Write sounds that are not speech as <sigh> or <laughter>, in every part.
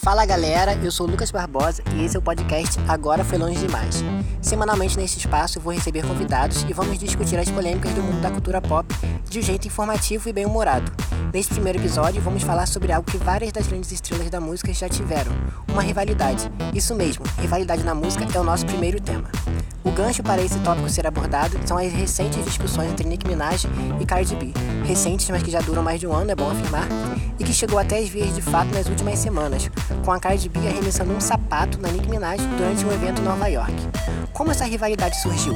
Fala galera, eu sou Lucas Barbosa e esse é o podcast Agora Foi Longe Demais. Semanalmente neste espaço vou receber convidados e vamos discutir as polêmicas do mundo da cultura pop de um jeito informativo e bem-humorado. Neste primeiro episódio vamos falar sobre algo que várias das grandes estrelas da música já tiveram, uma rivalidade. Isso mesmo, rivalidade na música é o nosso primeiro tema. O gancho para esse tópico ser abordado são as recentes discussões entre Nicki Minaj e Cardi B. Recentes, mas que já duram mais de um ano, é bom afirmar, e que chegou até as vias de fato nas últimas semanas, com a Cardi B arremessando um sapato na Nicki Minaj durante um evento em Nova York. Como essa rivalidade surgiu?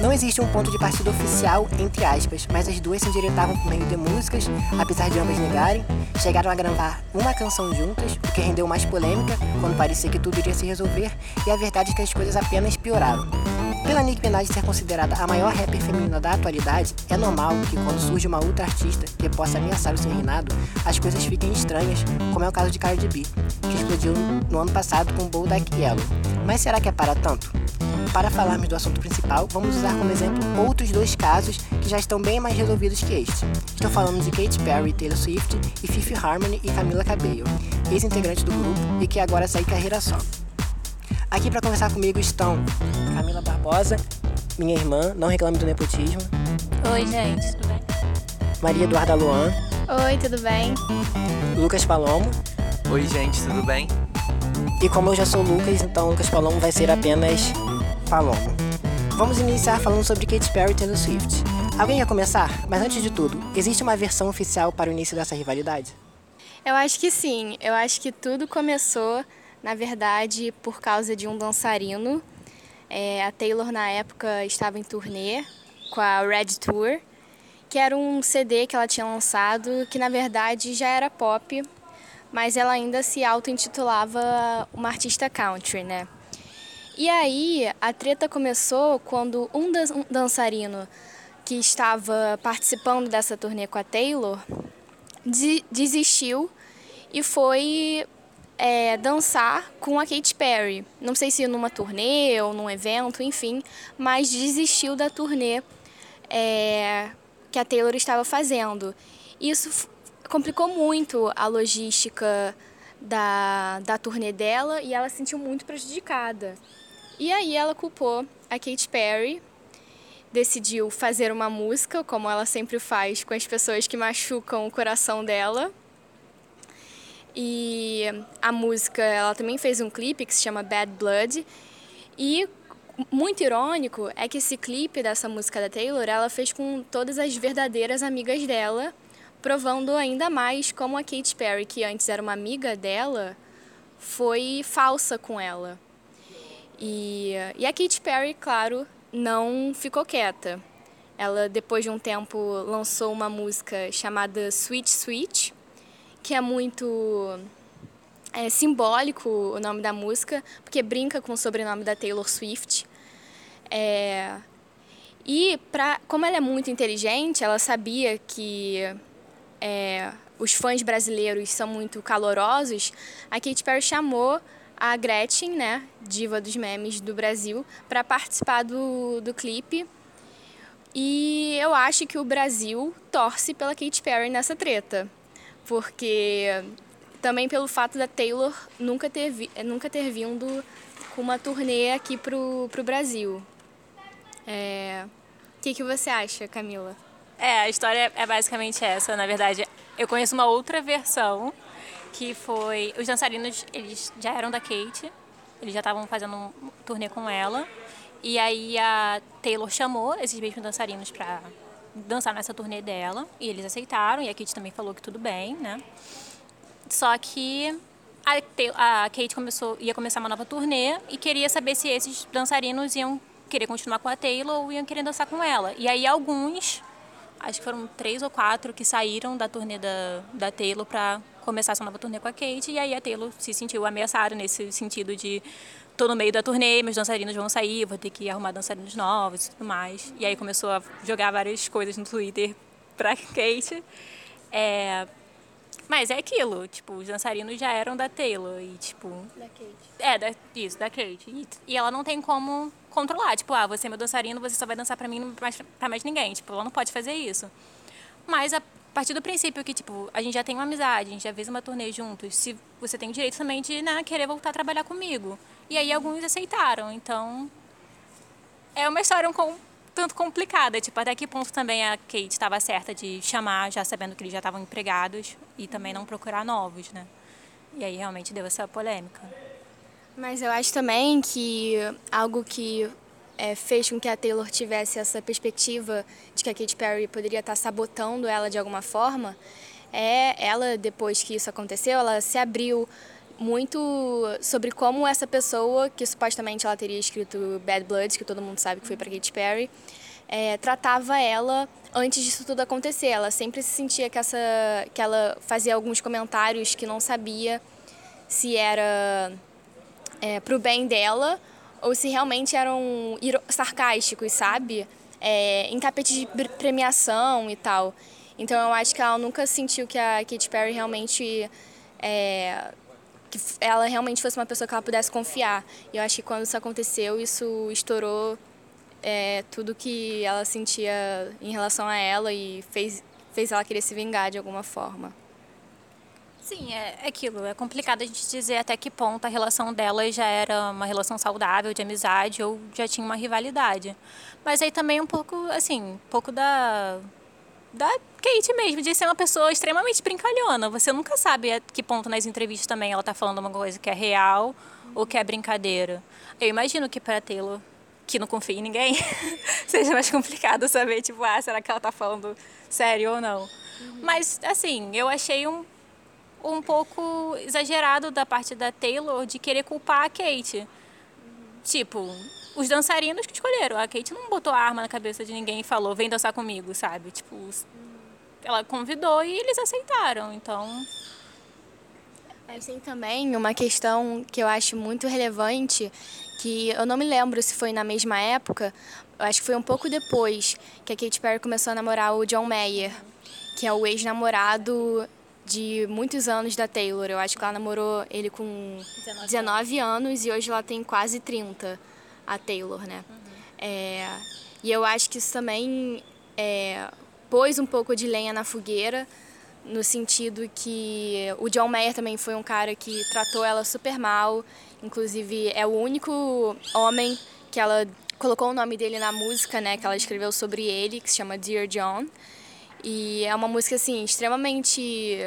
Não existe um ponto de partida oficial, entre aspas, mas as duas se endireitavam por meio de músicas, apesar de ambas negarem, chegaram a gravar uma canção juntas, o que rendeu mais polêmica, quando parecia que tudo iria se resolver, e a verdade é que as coisas apenas pioraram. Pela Nicki Minaj ser considerada a maior rapper feminina da atualidade, é normal que quando surge uma outra artista que possa ameaçar o seu reinado, as coisas fiquem estranhas, como é o caso de Cardi B, que explodiu no ano passado com Bodak Yellow. Mas será que é para tanto? Para falarmos do assunto principal, vamos usar como exemplo outros dois casos que já estão bem mais resolvidos que este. Estou falando de Katy Perry, Taylor Swift e Fifth Harmony e Camila Cabello, ex-integrantes do grupo e que agora segue carreira solo. Aqui para conversar comigo estão Camila Barbosa, minha irmã, não reclame do nepotismo. Oi, gente, tudo bem? Maria Eduarda Luan. Oi, tudo bem? Lucas Palomo. Oi, gente, tudo bem? E como eu já sou Lucas, então Lucas Palomo vai ser apenas Palomo. Vamos iniciar falando sobre Katy Perry e Taylor Swift. Alguém quer começar? Mas antes de tudo, existe uma versão oficial para o início dessa rivalidade? Eu acho que sim. Eu acho que tudo começou na verdade, por causa de um dançarino. É, a Taylor, na época, estava em turnê com a Red Tour, que era um CD que ela tinha lançado, que na verdade já era pop, mas ela ainda se auto-intitulava uma artista country, né? E aí, a treta começou quando um dançarino que estava participando dessa turnê com a Taylor desistiu e foi é, dançar com a Katy Perry. Não sei se numa turnê ou num evento, enfim, mas desistiu da turnê é, que a Taylor estava fazendo. Isso complicou muito a logística da, da turnê dela e ela se sentiu muito prejudicada. E aí ela culpou a Katy Perry, decidiu fazer uma música, como ela sempre faz com as pessoas que machucam o coração dela e a música, ela também fez um clipe que se chama Bad Blood. E muito irônico é que esse clipe dessa música da Taylor, ela fez com todas as verdadeiras amigas dela, provando ainda mais como a Katy Perry, que antes era uma amiga dela, foi falsa com ela. E, e a Katy Perry, claro, não ficou quieta. Ela, depois de um tempo, lançou uma música chamada Sweet Sweet, que é muito é, simbólico o nome da música, porque brinca com o sobrenome da Taylor Swift. É, e pra, como ela é muito inteligente, ela sabia que é, os fãs brasileiros são muito calorosos, a Katy Perry chamou a Gretchen, né, diva dos memes do Brasil, para participar do, do clipe. E eu acho que o Brasil torce pela Katy Perry nessa treta porque também pelo fato da Taylor nunca ter, vi, nunca ter vindo com uma turnê aqui pro, pro Brasil. É... O que, que você acha, Camila? É, a história é basicamente essa. Na verdade, eu conheço uma outra versão que foi os dançarinos eles já eram da Kate, eles já estavam fazendo um turnê com ela e aí a Taylor chamou esses mesmos dançarinos para dançar nessa turnê dela e eles aceitaram e a Kate também falou que tudo bem, né? Só que a, Kate começou, ia começar uma nova turnê e queria saber se esses dançarinos iam querer continuar com a Taylor ou iam querer dançar com ela. E aí alguns, acho que foram três ou quatro que saíram da turnê da, da Taylor para começar essa nova turnê com a Kate e aí a Taylor se sentiu ameaçada nesse sentido de tô no meio da turnê, meus dançarinos vão sair, vou ter que arrumar dançarinos novos e tudo mais. E aí começou a jogar várias coisas no Twitter <laughs> pra Kate. É... Mas é aquilo, tipo, os dançarinos já eram da Taylor e, tipo... Da Kate. É, da, isso, da Kate. E, e ela não tem como controlar, tipo, ah, você é meu dançarino, você só vai dançar pra mim, não mais, pra mais ninguém. Tipo, ela não pode fazer isso. Mas a, partir do princípio que, tipo, a gente já tem uma amizade, a gente já fez uma turnê juntos, se você tem o direito também de né, querer voltar a trabalhar comigo. E aí alguns aceitaram, então é uma história um tanto complicada, tipo, até que ponto também a Kate estava certa de chamar, já sabendo que eles já estavam empregados, e também não procurar novos, né? E aí realmente deu essa polêmica. Mas eu acho também que algo que é, fez com que a Taylor tivesse essa perspectiva de que a Katy Perry poderia estar sabotando ela de alguma forma, é ela, depois que isso aconteceu, ela se abriu muito sobre como essa pessoa, que supostamente ela teria escrito Bad Bloods, que todo mundo sabe que foi para Katy Perry, é, tratava ela antes disso tudo acontecer. Ela sempre se sentia que, essa, que ela fazia alguns comentários que não sabia se era é, para o bem dela ou se realmente eram sarcásticos, sabe? É, em tapete de premiação e tal. Então eu acho que ela nunca sentiu que a Katy Perry realmente é, que ela realmente fosse uma pessoa que ela pudesse confiar. E eu acho que quando isso aconteceu, isso estourou é, tudo que ela sentia em relação a ela e fez, fez ela querer se vingar de alguma forma. Sim, é, é aquilo. É complicado a gente dizer até que ponto a relação delas já era uma relação saudável, de amizade, ou já tinha uma rivalidade. Mas aí também um pouco, assim, um pouco da da Kate mesmo, de ser uma pessoa extremamente brincalhona. Você nunca sabe a que ponto nas entrevistas também ela tá falando uma coisa que é real ou que é brincadeira. Eu imagino que para Taylor, que não confia em ninguém, <laughs> seja mais complicado saber, tipo, ah, será que ela tá falando sério ou não. Uhum. Mas, assim, eu achei um um pouco exagerado da parte da Taylor de querer culpar a Kate. Tipo, os dançarinos que escolheram. A Kate não botou arma na cabeça de ninguém e falou, vem dançar comigo, sabe? Tipo, ela convidou e eles aceitaram, então... É, tem também uma questão que eu acho muito relevante, que eu não me lembro se foi na mesma época, eu acho que foi um pouco depois que a Katy Perry começou a namorar o John Mayer, que é o ex-namorado de muitos anos da Taylor. Eu acho que ela namorou ele com 19, 19 anos e hoje ela tem quase 30, a Taylor, né? Uhum. É, e eu acho que isso também é, pôs um pouco de lenha na fogueira, no sentido que o John Mayer também foi um cara que tratou ela super mal, inclusive é o único homem que ela colocou o nome dele na música, né, que ela escreveu sobre ele, que se chama Dear John. E é uma música assim extremamente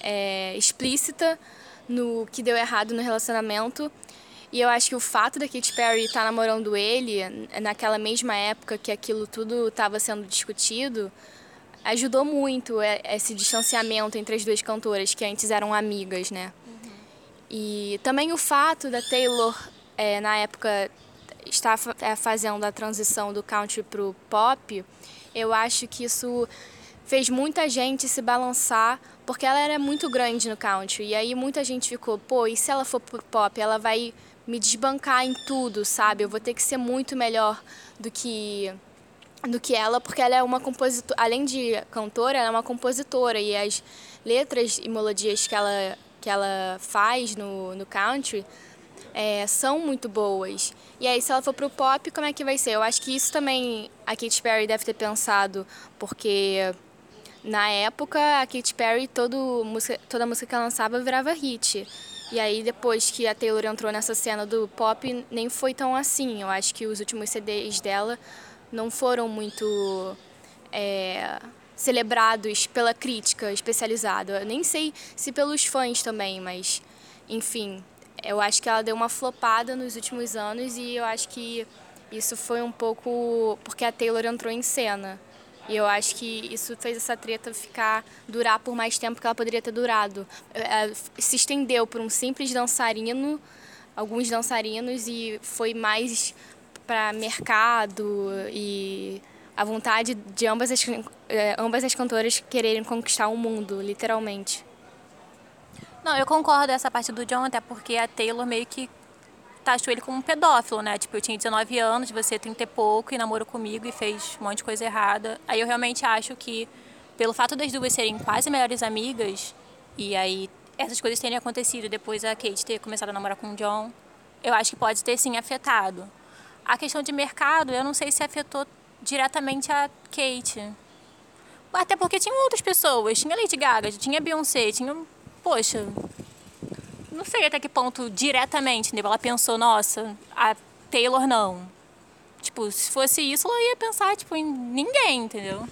é, explícita no que deu errado no relacionamento. E eu acho que o fato da Katy Perry estar tá namorando ele naquela mesma época que aquilo tudo estava sendo discutido ajudou muito esse distanciamento entre as duas cantoras que antes eram amigas, né? Uhum. E também o fato da Taylor é, na época estar é, fazendo a transição do country pro pop eu acho que isso fez muita gente se balançar, porque ela era muito grande no country. E aí muita gente ficou, pô, e se ela for pro pop, ela vai me desbancar em tudo, sabe? Eu vou ter que ser muito melhor do que do que ela, porque ela é uma compositora, além de cantora, ela é uma compositora e as letras e melodias que ela que ela faz no, no country é, são muito boas. E aí, se ela for pro pop, como é que vai ser? Eu acho que isso também a Katy Perry deve ter pensado, porque na época a Katy Perry todo música, toda música que ela lançava virava hit. E aí depois que a Taylor entrou nessa cena do pop, nem foi tão assim. Eu acho que os últimos CDs dela não foram muito é, celebrados pela crítica especializada. Eu nem sei se pelos fãs também, mas enfim, eu acho que ela deu uma flopada nos últimos anos e eu acho que isso foi um pouco porque a Taylor entrou em cena. E eu acho que isso fez essa treta ficar durar por mais tempo que ela poderia ter durado. É, se estendeu por um simples dançarino, alguns dançarinos e foi mais para mercado e a vontade de ambas as, é, ambas as cantoras quererem conquistar o mundo, literalmente. Não, eu concordo essa parte do John, até porque a Taylor meio que taxou ele como um pedófilo, né? Tipo, eu tinha 19 anos, você tem 30 e pouco e namorou comigo e fez um monte de coisa errada. Aí eu realmente acho que, pelo fato das duas serem quase melhores amigas, e aí essas coisas terem acontecido depois a Kate ter começado a namorar com o John, eu acho que pode ter sim afetado. A questão de mercado, eu não sei se afetou diretamente a Kate. Até porque tinham outras pessoas. Tinha Lady Gaga, tinha Beyoncé, tinha. Poxa. Não sei até que ponto diretamente, entendeu? Ela pensou, nossa, a Taylor não. Tipo, se fosse isso, ela ia pensar, tipo, em ninguém, entendeu?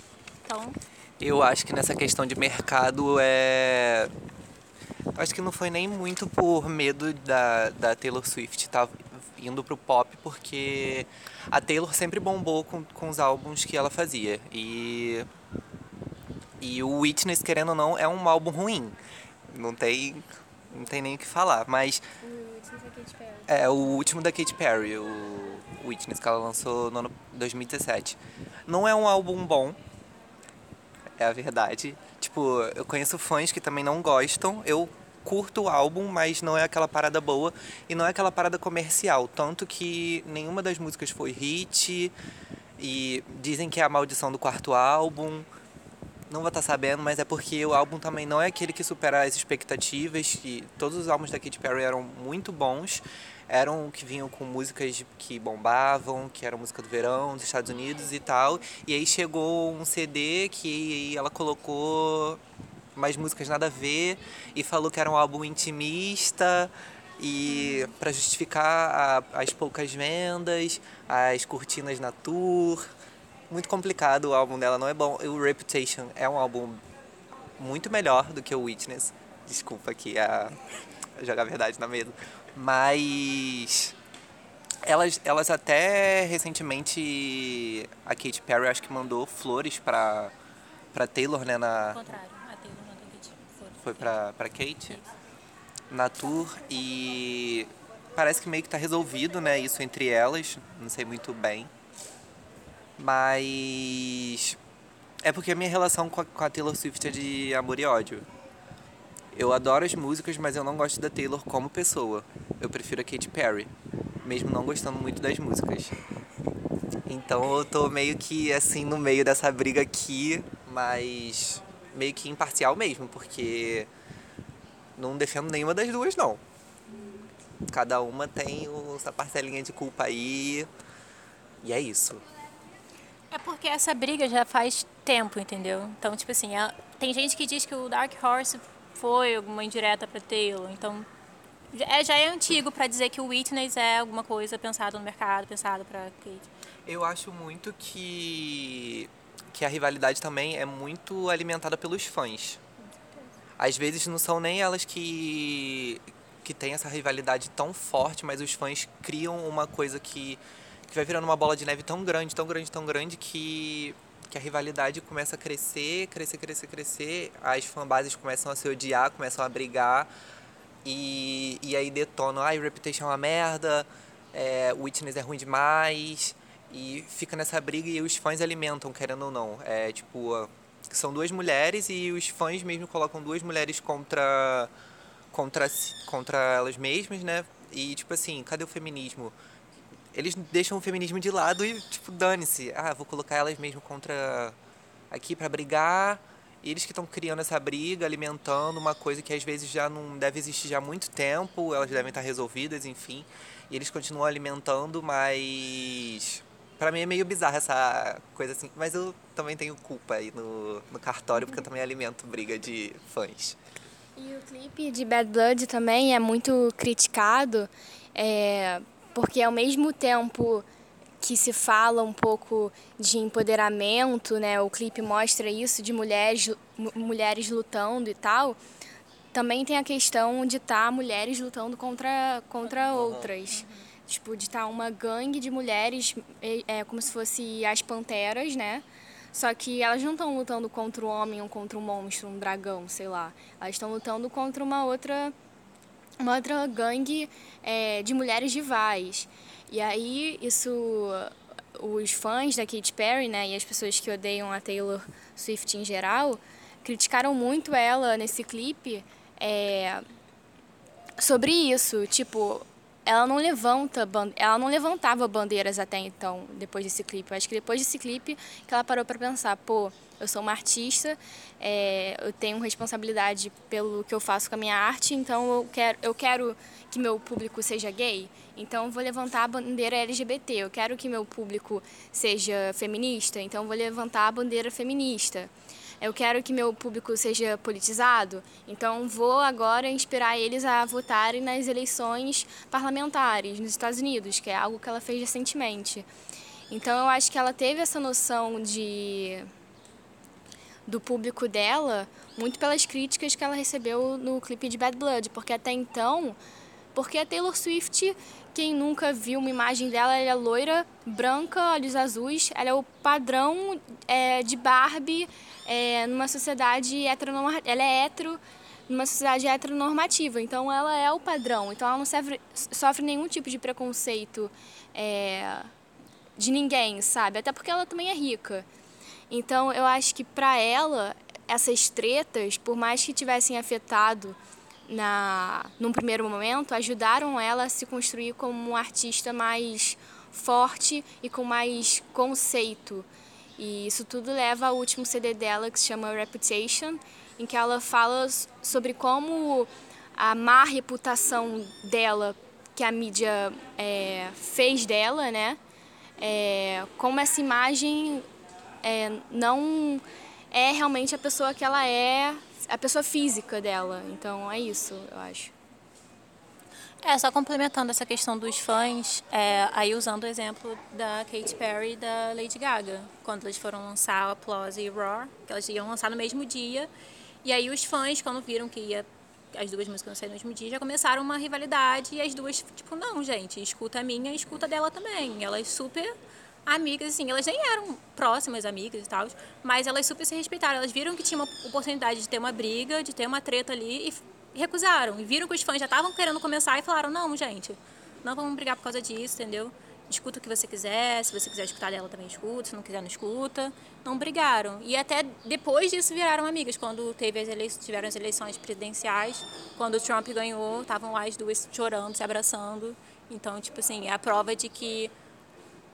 Então. Eu acho que nessa questão de mercado é. Acho que não foi nem muito por medo da, da Taylor Swift estar tá indo pro pop, porque a Taylor sempre bombou com, com os álbuns que ela fazia. E. E o Witness, querendo ou não, é um álbum ruim. Não tem, não tem nem o que falar, mas. É, o último da Katy Perry, o Witness, que ela lançou no ano 2017. Não é um álbum bom, é a verdade. Tipo, eu conheço fãs que também não gostam. Eu curto o álbum, mas não é aquela parada boa e não é aquela parada comercial. Tanto que nenhuma das músicas foi hit e dizem que é a maldição do quarto álbum. Não vou estar sabendo, mas é porque o álbum também não é aquele que supera as expectativas. E todos os álbuns da Katy Perry eram muito bons. Eram que vinham com músicas que bombavam, que era música do verão dos Estados Unidos e tal. E aí chegou um CD que ela colocou mais músicas nada a ver e falou que era um álbum intimista e para justificar a, as poucas vendas, as cortinas na tour. Muito complicado, o álbum dela não é bom. O Reputation é um álbum muito melhor do que o Witness. Desculpa aqui a jogar a verdade na mesa. Mas elas, elas até recentemente a Katy Perry acho que mandou flores para para Taylor, né, na contrário foi pra, pra Kate na tour e parece que meio que tá resolvido, né, isso entre elas, não sei muito bem. Mas é porque a minha relação com a, com a Taylor Swift é de amor e ódio. Eu adoro as músicas, mas eu não gosto da Taylor como pessoa. Eu prefiro a Katy Perry, mesmo não gostando muito das músicas. Então eu tô meio que assim no meio dessa briga aqui, mas meio que imparcial mesmo, porque não defendo nenhuma das duas, não. Cada uma tem essa parcelinha de culpa aí. E é isso. É porque essa briga já faz tempo, entendeu? Então, tipo assim, é, tem gente que diz que o Dark Horse foi alguma indireta para Taylor. Então, é, já é antigo para dizer que o Witness é alguma coisa pensada no mercado, pensada para Kate. Eu acho muito que que a rivalidade também é muito alimentada pelos fãs. Às vezes não são nem elas que que tem essa rivalidade tão forte, mas os fãs criam uma coisa que, que vai virando uma bola de neve tão grande, tão grande, tão grande que que a rivalidade começa a crescer, crescer, crescer, crescer, as fanbases começam a se odiar, começam a brigar e, e aí detonam, ai, ah, Reputation é uma merda, é, Witness é ruim demais, e fica nessa briga e os fãs alimentam, querendo ou não. É tipo, são duas mulheres e os fãs mesmo colocam duas mulheres contra contra contra elas mesmas, né? E tipo assim, cadê o feminismo? Eles deixam o feminismo de lado e tipo, dane-se. Ah, vou colocar elas mesmo contra aqui para brigar. E eles que estão criando essa briga, alimentando uma coisa que às vezes já não deve existir já há muito tempo, elas devem estar resolvidas, enfim. E eles continuam alimentando, mas Pra mim é meio bizarra essa coisa assim, mas eu também tenho culpa aí no, no cartório, porque eu também alimento briga de fãs. E o clipe de Bad Blood também é muito criticado, é, porque ao mesmo tempo que se fala um pouco de empoderamento, né, o clipe mostra isso de mulheres, mulheres lutando e tal, também tem a questão de estar tá mulheres lutando contra, contra outras. Uhum tipo, de estar tá uma gangue de mulheres, é, como se fosse as panteras, né? Só que elas não estão lutando contra o homem ou contra um monstro, um dragão, sei lá. Elas estão lutando contra uma outra, uma outra gangue é, de mulheres rivais. E aí, isso, os fãs da Katy Perry, né, e as pessoas que odeiam a Taylor Swift em geral, criticaram muito ela nesse clipe é, sobre isso. Tipo, ela não levanta, ela não levantava bandeiras até então, depois desse clipe. Eu acho que depois desse clipe que ela parou para pensar, pô, eu sou uma artista, é, eu tenho responsabilidade pelo que eu faço com a minha arte, então eu quero, eu quero que meu público seja gay, então vou levantar a bandeira LGBT. Eu quero que meu público seja feminista, então vou levantar a bandeira feminista. eu quero que meu público seja politizado, então vou agora inspirar eles a votarem nas eleições parlamentares nos Estados Unidos, que é algo que ela fez recentemente. Então eu acho que ela teve essa noção de do público dela muito pelas críticas que ela recebeu no clipe de Bad Blood, porque até então, porque a Taylor Swift, quem nunca viu uma imagem dela, ela é loira, branca, olhos azuis, ela é o padrão é, de Barbie é, numa sociedade heteronormativa, ela é hetero numa sociedade heteronormativa, então ela é o padrão, então ela não sofre, sofre nenhum tipo de preconceito é, de ninguém, sabe? Até porque ela também é rica. Então eu acho que para ela essas tretas, por mais que tivessem afetado na num primeiro momento, ajudaram ela a se construir como uma artista mais forte e com mais conceito. E isso tudo leva ao último CD dela, que se chama Reputation, em que ela fala sobre como a má reputação dela, que a mídia é, fez dela, né? É, como essa imagem é, não é realmente a pessoa que ela é, a pessoa física dela. Então é isso, eu acho. É, só complementando essa questão dos fãs, é, aí usando o exemplo da Katy Perry e da Lady Gaga, quando eles foram lançar Applause e Roar, que elas iam lançar no mesmo dia, e aí os fãs, quando viram que ia as duas músicas sair no mesmo dia, já começaram uma rivalidade, e as duas, tipo, não, gente, escuta a minha escuta a dela também. Elas super amigas, assim, elas nem eram próximas amigas e tal, mas elas super se respeitaram. Elas viram que tinha uma oportunidade de ter uma briga, de ter uma treta ali e recusaram. E viram que os fãs já estavam querendo começar e falaram: não, gente, não vamos brigar por causa disso, entendeu? Escuta o que você quiser, se você quiser escutar dela também escuta, se não quiser não escuta. Não brigaram. E até depois disso viraram amigas, quando teve as tiveram as eleições presidenciais, quando o Trump ganhou, estavam lá as duas chorando, se abraçando. Então, tipo assim, é a prova de que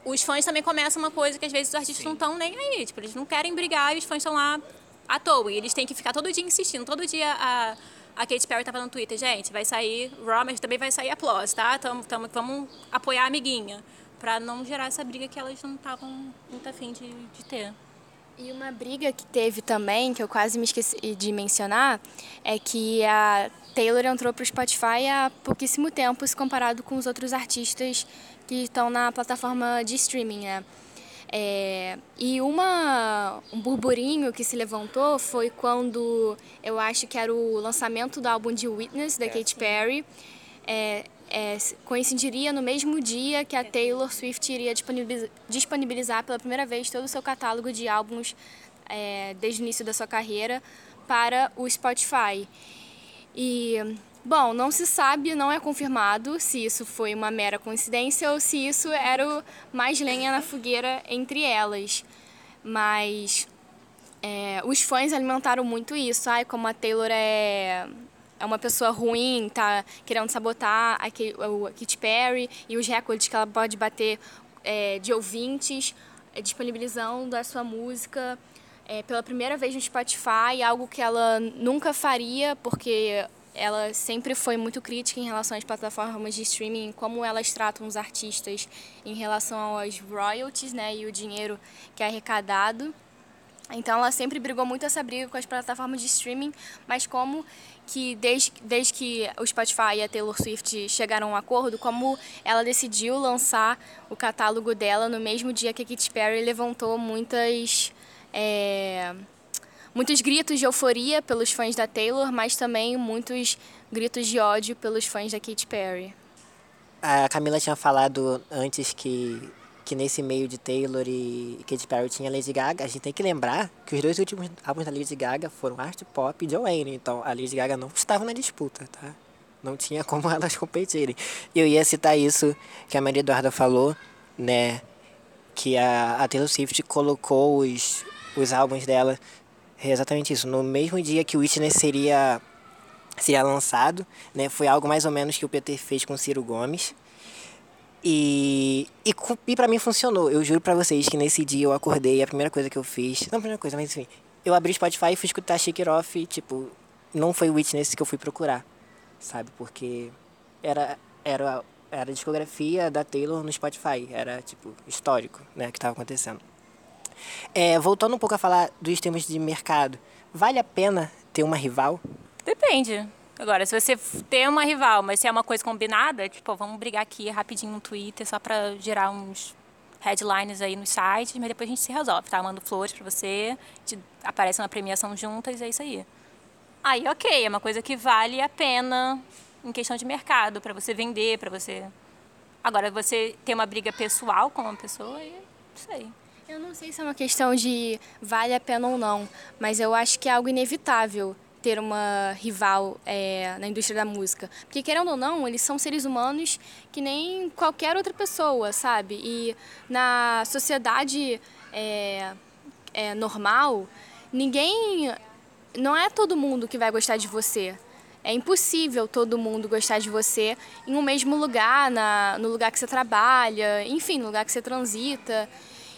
os fãs também começam uma coisa que às vezes os artistas Sim. não estão nem aí. Tipo, eles não querem brigar e os fãs estão lá à toa. E eles têm que ficar todo dia insistindo. Todo dia a, a Katy Perry tava no Twitter, gente, vai sair Raw, mas também vai sair Applause, tá? Tamo, tamo, vamos apoiar a amiguinha. Pra não gerar essa briga que elas não estavam muito afim de, de ter. E uma briga que teve também, que eu quase me esqueci de mencionar, é que a Taylor entrou para o Spotify há pouquíssimo tempo, se comparado com os outros artistas que estão na plataforma de streaming, né? É, e uma, um burburinho que se levantou foi quando eu acho que era o lançamento do álbum de Witness, da é, Katy Perry. É, é, coincidiria no mesmo dia que a Taylor Swift iria disponibilizar pela primeira vez todo o seu catálogo de álbuns é, desde o início da sua carreira para o Spotify. E Bom, não se sabe, não é confirmado se isso foi uma mera coincidência ou se isso era mais lenha na fogueira entre elas. Mas é, os fãs alimentaram muito isso. Ai, como a Taylor é, é uma pessoa ruim, tá querendo sabotar a, a Katy Perry e os recordes que ela pode bater é, de ouvintes, é, disponibilizando a sua música é, pela primeira vez no Spotify, algo que ela nunca faria, porque ela sempre foi muito crítica em relação às plataformas de streaming, como elas tratam os artistas em relação aos royalties, né, e o dinheiro que é arrecadado. Então ela sempre brigou muito essa briga com as plataformas de streaming, mas como que desde, desde que o Spotify e a Taylor Swift chegaram a um acordo, como ela decidiu lançar o catálogo dela no mesmo dia que a Katy Perry levantou muitas é, muitos gritos de euforia pelos fãs da Taylor, mas também muitos gritos de ódio pelos fãs da Katy Perry. A Camila tinha falado antes que, que nesse meio de Taylor e Katy Perry tinha Lady Gaga. A gente tem que lembrar que os dois últimos álbuns da Lady Gaga foram Art Pop e Joanne. Então a Lady Gaga não estava na disputa, tá? Não tinha como <laughs> elas competirem. Eu ia citar isso que a Maria Eduarda falou, né? Que a, a Taylor Swift colocou os, os álbuns dela é exatamente isso. No mesmo dia que o Witness seria, seria lançado, né, foi algo mais ou menos que o PT fez com o Ciro Gomes. E, e, e para mim funcionou. Eu juro para vocês que nesse dia eu acordei e a primeira coisa que eu fiz. Não a primeira coisa, mas enfim. Eu abri o Spotify e fui escutar Shake It Off. Tipo, não foi o Witness que eu fui procurar, sabe? Porque era, era, era a discografia da Taylor no Spotify. Era, tipo, histórico, né? Que tava acontecendo. É, voltando um pouco a falar dos termos de mercado, vale a pena ter uma rival? Depende. Agora, se você tem uma rival, mas se é uma coisa combinada, tipo, vamos brigar aqui rapidinho no Twitter só pra gerar uns headlines aí nos sites, mas depois a gente se resolve, tá? Eu mando flores pra você, aparece uma premiação juntas, é isso aí. Aí, ok, é uma coisa que vale a pena em questão de mercado, para você vender, para você. Agora, você ter uma briga pessoal com uma pessoa, não sei. Eu não sei se é uma questão de vale a pena ou não, mas eu acho que é algo inevitável ter uma rival é, na indústria da música. Porque, querendo ou não, eles são seres humanos que nem qualquer outra pessoa, sabe? E na sociedade é, é, normal, ninguém. Não é todo mundo que vai gostar de você. É impossível todo mundo gostar de você em um mesmo lugar, na, no lugar que você trabalha, enfim, no lugar que você transita.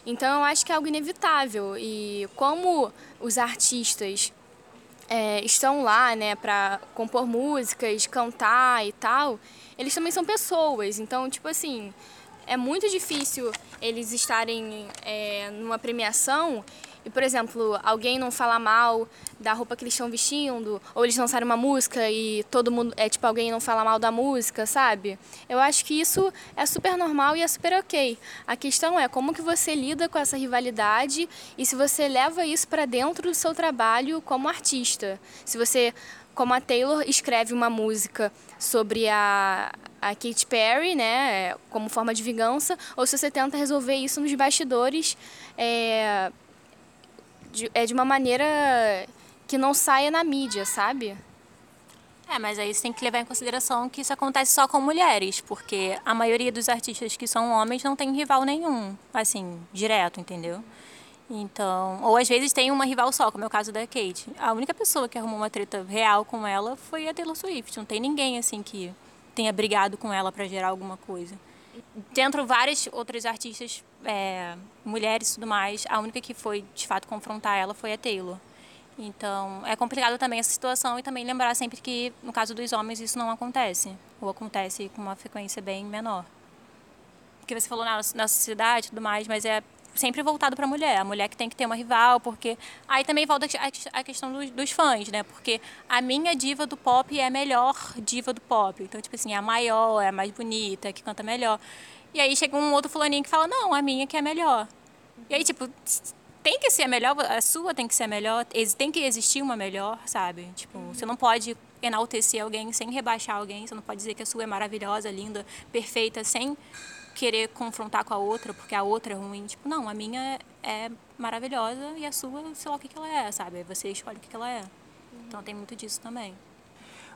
Então, eu acho que é algo inevitável. E como os artistas é, estão lá, né, para compor músicas, cantar e tal, eles também são pessoas. Então, tipo assim, é muito difícil eles estarem é, numa premiação e, por exemplo, alguém não falar mal da roupa que eles estão vestindo, ou eles lançarem uma música e todo mundo, é tipo, alguém não fala mal da música, sabe? Eu acho que isso é super normal e é super ok. A questão é como que você lida com essa rivalidade e se você leva isso para dentro do seu trabalho como artista. Se você, como a Taylor, escreve uma música sobre a, a Katy Perry, né, como forma de vingança, ou se você tenta resolver isso nos bastidores, é, de, é de uma maneira que não saia na mídia, sabe? É, mas aí você tem que levar em consideração que isso acontece só com mulheres, porque a maioria dos artistas que são homens não tem rival nenhum, assim, direto, entendeu? Então, ou às vezes tem uma rival só, como é o caso da Kate. A única pessoa que arrumou uma treta real com ela foi a Taylor Swift. Não tem ninguém assim que tenha brigado com ela para gerar alguma coisa. Dentro várias outras artistas, é, mulheres e tudo mais, a única que foi de fato confrontar ela foi a Taylor. Então, é complicado também essa situação e também lembrar sempre que, no caso dos homens, isso não acontece. Ou acontece com uma frequência bem menor. Porque você falou na, na sociedade e tudo mais, mas é sempre voltado para a mulher. A mulher que tem que ter uma rival, porque. Aí também volta a questão dos, dos, fãs, né? Porque a minha diva do pop é a melhor diva do pop. Então, tipo assim, é a maior, é a mais bonita, é que canta melhor. E aí chega um outro fulaninho que fala: não, a minha que é melhor. E aí, tipo, tem que ser melhor, a sua tem que ser melhor, tem que existir uma melhor, sabe? Tipo, você não pode enaltecer alguém sem rebaixar alguém, você não pode dizer que a sua é maravilhosa, linda, perfeita, sem querer confrontar com a outra, porque a outra é ruim. Tipo, não, a minha é maravilhosa e a sua, sei lá o que, que ela é, sabe? Você escolhe o que, que ela é. Então tem muito disso também.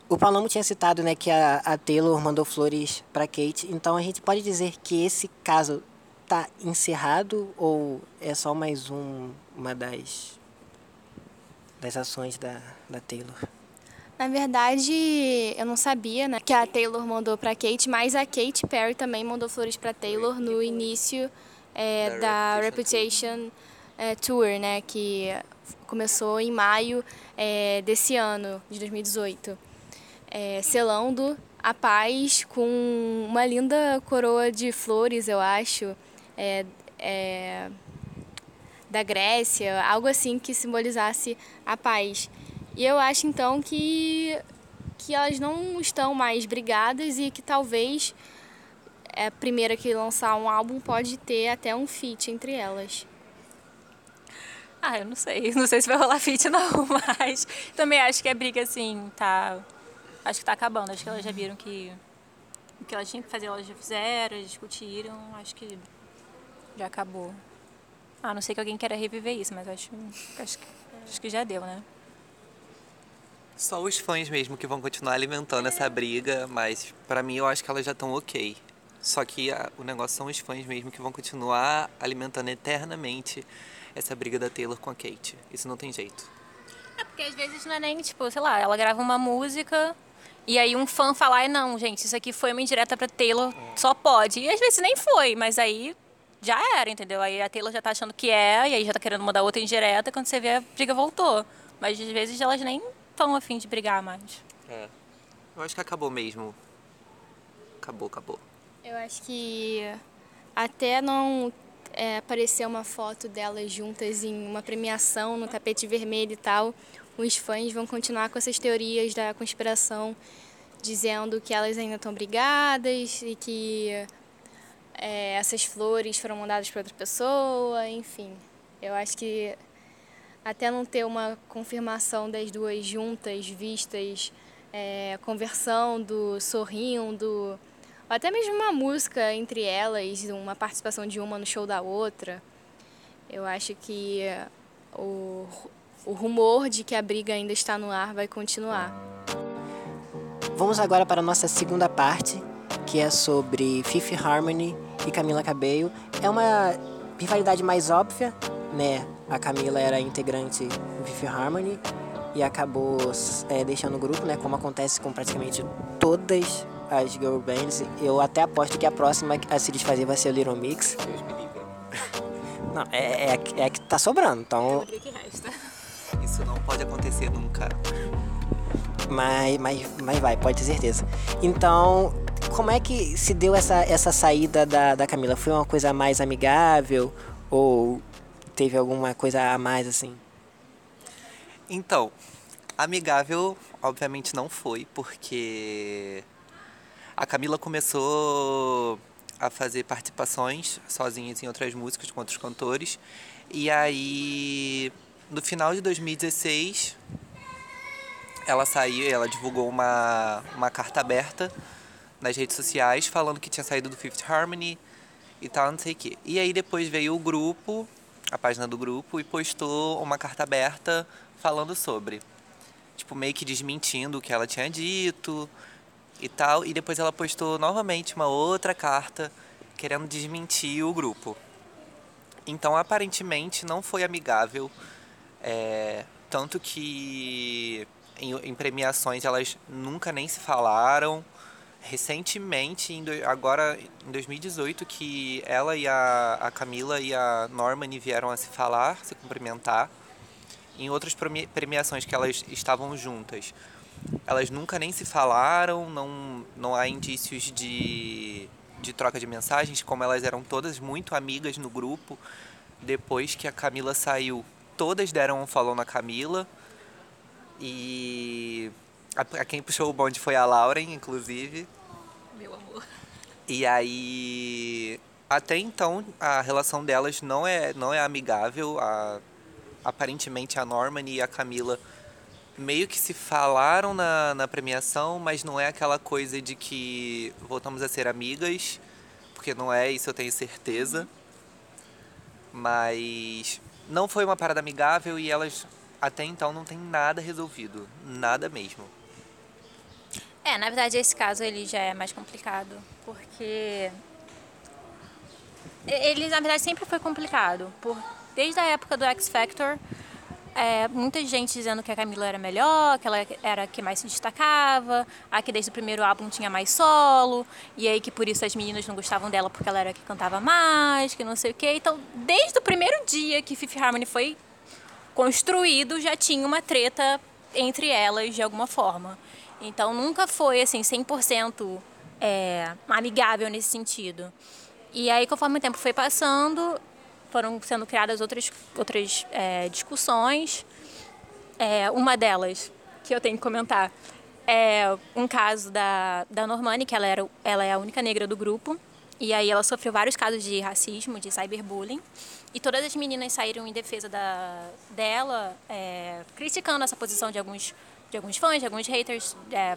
O Palamo tinha citado né, que a, a Taylor mandou flores para Kate, então a gente pode dizer que esse caso está encerrado ou é só mais um, uma das, das ações da, da Taylor? Na verdade, eu não sabia né, que a Taylor mandou para Kate, mas a Katy Perry também mandou flores para Taylor no início é, da Reputation é, Tour, né, que começou em maio é, desse ano, de 2018, é, selando a paz com uma linda coroa de flores, eu acho, é, é, da Grécia, algo assim que simbolizasse a paz. E eu acho então que, que elas não estão mais brigadas e que talvez é a primeira que lançar um álbum pode ter até um feat entre elas. Ah, eu não sei. <laughs> Não sei se vai rolar feat não, <laughs> mas também acho que a briga assim tá. Acho que tá acabando. Acho que elas já viram que o que elas tinham que fazer, elas já fizeram, discutiram. Acho que já acabou. Ah, não sei que alguém queira reviver isso, mas acho, acho, acho que já deu, né? Só os fãs mesmo que vão continuar alimentando essa briga, mas para mim eu acho que elas já estão ok. Só que a, o negócio são os fãs mesmo que vão continuar alimentando eternamente essa briga da Taylor com a Kate. Isso não tem jeito. É porque às vezes não é nem, tipo, sei lá, ela grava uma música e aí um fã fala, ai não, gente, isso aqui foi uma indireta pra Taylor, só pode. E às vezes nem foi, mas aí já era, entendeu? Aí a Taylor já tá achando que é, e aí já tá querendo mandar outra indireta, quando você vê a briga voltou. Mas às vezes elas nem tão afim de brigar mais. É. Eu acho que acabou mesmo. Acabou, acabou. Eu acho que até não é, apareceu uma foto delas juntas em uma premiação no tapete vermelho e tal, os fãs vão continuar com essas teorias da conspiração, dizendo que elas ainda estão brigadas e que é, essas flores foram mandadas para outra pessoa, enfim. Eu acho que até não ter uma confirmação das duas juntas, vistas, é, conversando, sorrindo, até mesmo uma música entre elas, uma participação de uma no show da outra. Eu acho que o, o rumor de que a briga ainda está no ar vai continuar. Vamos agora para a nossa segunda parte, que é sobre Fifth Harmony e Camila Cabello. É uma rivalidade mais óbvia, né? A Camila era integrante do Fifth Harmony e acabou é, deixando o grupo, né? Como acontece com praticamente todas as girl bands. Eu até aposto que a próxima a se desfazer vai ser o Little Mix. <laughs> Não, é, é, é que tá sobrando, então... Isso não pode acontecer nunca. Mas, mas, mas vai, pode ter certeza. Então, como é que se deu essa, essa saída da, da Camila? Foi uma coisa mais amigável? Ou teve alguma coisa a mais assim? Então, amigável, obviamente não foi, porque a Camila começou a fazer participações sozinhas em outras músicas com outros cantores. E aí, no final de 2016, ela saiu, ela divulgou uma, uma carta aberta nas redes sociais falando que tinha saído do Fifth Harmony e tal, não sei o quê. E aí depois veio o grupo, a página do grupo, e postou uma carta aberta falando sobre. Tipo, meio que desmentindo o que ela tinha dito e tal. E depois ela postou novamente uma outra carta querendo desmentir o grupo. Então, aparentemente, não foi amigável. É, tanto que em, em, premiações elas nunca nem se falaram. Recentemente, em do, agora em 2018, que ela e a, a Camila e a Normani vieram a se falar, se cumprimentar. Em outras premiações que elas estavam juntas, elas nunca nem se falaram, não, não há indícios de, de troca de mensagens, como elas eram todas muito amigas no grupo. Depois que a Camila saiu, todas deram um follow na Camila. E a, a quem puxou o bonde foi a Lauren, inclusive. Meu amor. E aí, até então, a relação delas não é, não é amigável. A, aparentemente, a Norman e a Camila meio que se falaram na, na premiação, mas não é aquela coisa de que voltamos a ser amigas, porque não é, isso eu tenho certeza. Mas não foi uma parada amigável e elas até então não tem nada resolvido, nada mesmo. É, na verdade esse caso ele já é mais complicado, porque ele na verdade sempre foi complicado, por desde a época do X Factor é, muita gente dizendo que a Camila era melhor, que ela era a que mais se destacava, a que desde o primeiro álbum tinha mais solo, e aí que por isso as meninas não gostavam dela porque ela era a que cantava mais, que não sei o quê. Então, desde o primeiro dia que Fifth Harmony foi construído, já tinha uma treta entre elas de alguma forma. Então, nunca foi assim 100% é, amigável nesse sentido. E aí, conforme o tempo foi passando, foram sendo criadas outras, outras é, discussões. É, uma delas, que eu tenho que comentar, é um caso da, da Normani, que ela, era, ela é a única negra do grupo. E aí ela sofreu vários casos de racismo, de cyberbullying. E todas as meninas saíram em defesa da, dela, é, criticando essa posição de alguns, de alguns fãs, de alguns haters, é,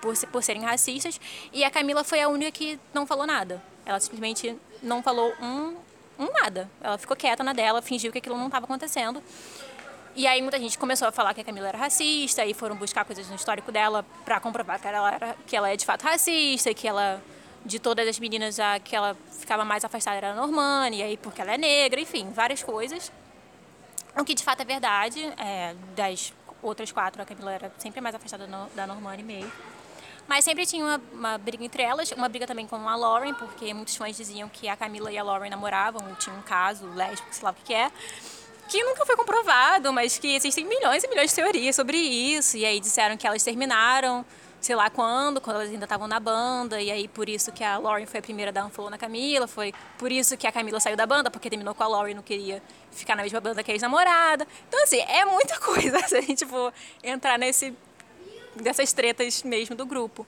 por, por serem racistas. E a Camila foi a única que não falou nada. Ela simplesmente não falou um um nada. Ela ficou quieta na dela, fingiu que aquilo não estava acontecendo. E aí muita gente começou a falar que a Camila era racista e foram buscar coisas no histórico dela para comprovar que ela, era, que ela é de fato racista, que ela de todas as meninas a que ela ficava mais afastada era a Normani, e aí porque ela é negra, enfim, várias coisas. O que de fato é verdade, é, das outras quatro a Camila era sempre mais afastada no, da Normani mesmo. Mas sempre tinha uma, uma, briga entre elas, uma briga também com a Lauren, porque muitos fãs diziam que a Camila e a Lauren namoravam, tinha um caso lésbico, sei lá o que, que é. Que nunca foi comprovado, mas que existem milhões e milhões de teorias sobre isso. E aí disseram que elas terminaram sei lá quando, quando elas ainda estavam na banda, e aí por isso que a Lauren foi a primeira a dar um follow na Camila, foi por isso que a Camila saiu da banda, porque terminou com a Lauren e não queria ficar na mesma banda que a ex-namorada. Então, assim, é muita <laughs> coisa se a gente for entrar nesse, dessas tretas mesmo do grupo.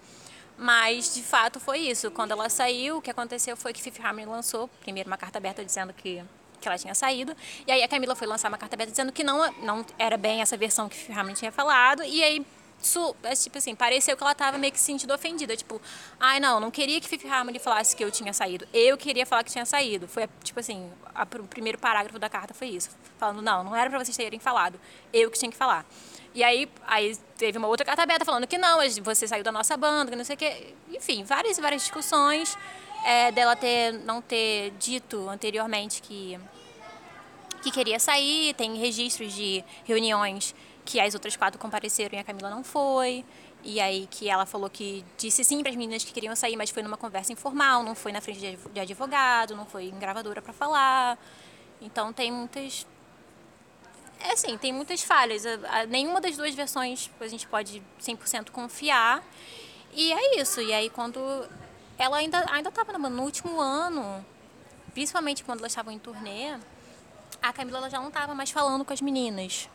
Mas, de fato, foi isso. Quando ela saiu, o que aconteceu foi que Fifth Harmony lançou, primeiro, uma carta aberta dizendo que, que ela tinha saído. E aí a Camila foi lançar uma carta aberta dizendo que não, não era bem essa versão que Fifth Harmony tinha falado. E aí isso, é, tipo assim, pareceu que ela tava meio que se sentindo ofendida. Tipo, ai não, não queria que Fifi Harmony falasse que eu tinha saído. Eu queria falar que tinha saído. Foi, tipo assim, a, o primeiro parágrafo da carta foi isso. Falando, não, não era pra vocês terem falado. Eu que tinha que falar. E aí, aí teve uma outra carta aberta falando que não, você saiu da nossa banda, que não sei o quê. Enfim, várias várias discussões é, dela ter, não ter dito anteriormente que, que queria sair. Tem registros de reuniões que as outras quatro compareceram e a Camila não foi. E aí que ela falou que disse sim para as meninas que queriam sair, mas foi numa conversa informal, não foi na frente de advogado, não foi em gravadora para falar. Então tem muitas é assim, tem muitas falhas. Nenhuma das duas versões a gente pode 100% confiar. E é isso. E aí quando ela ainda ainda estava no último ano, principalmente quando elas estavam em turnê, a Camila já não estava mais falando com as meninas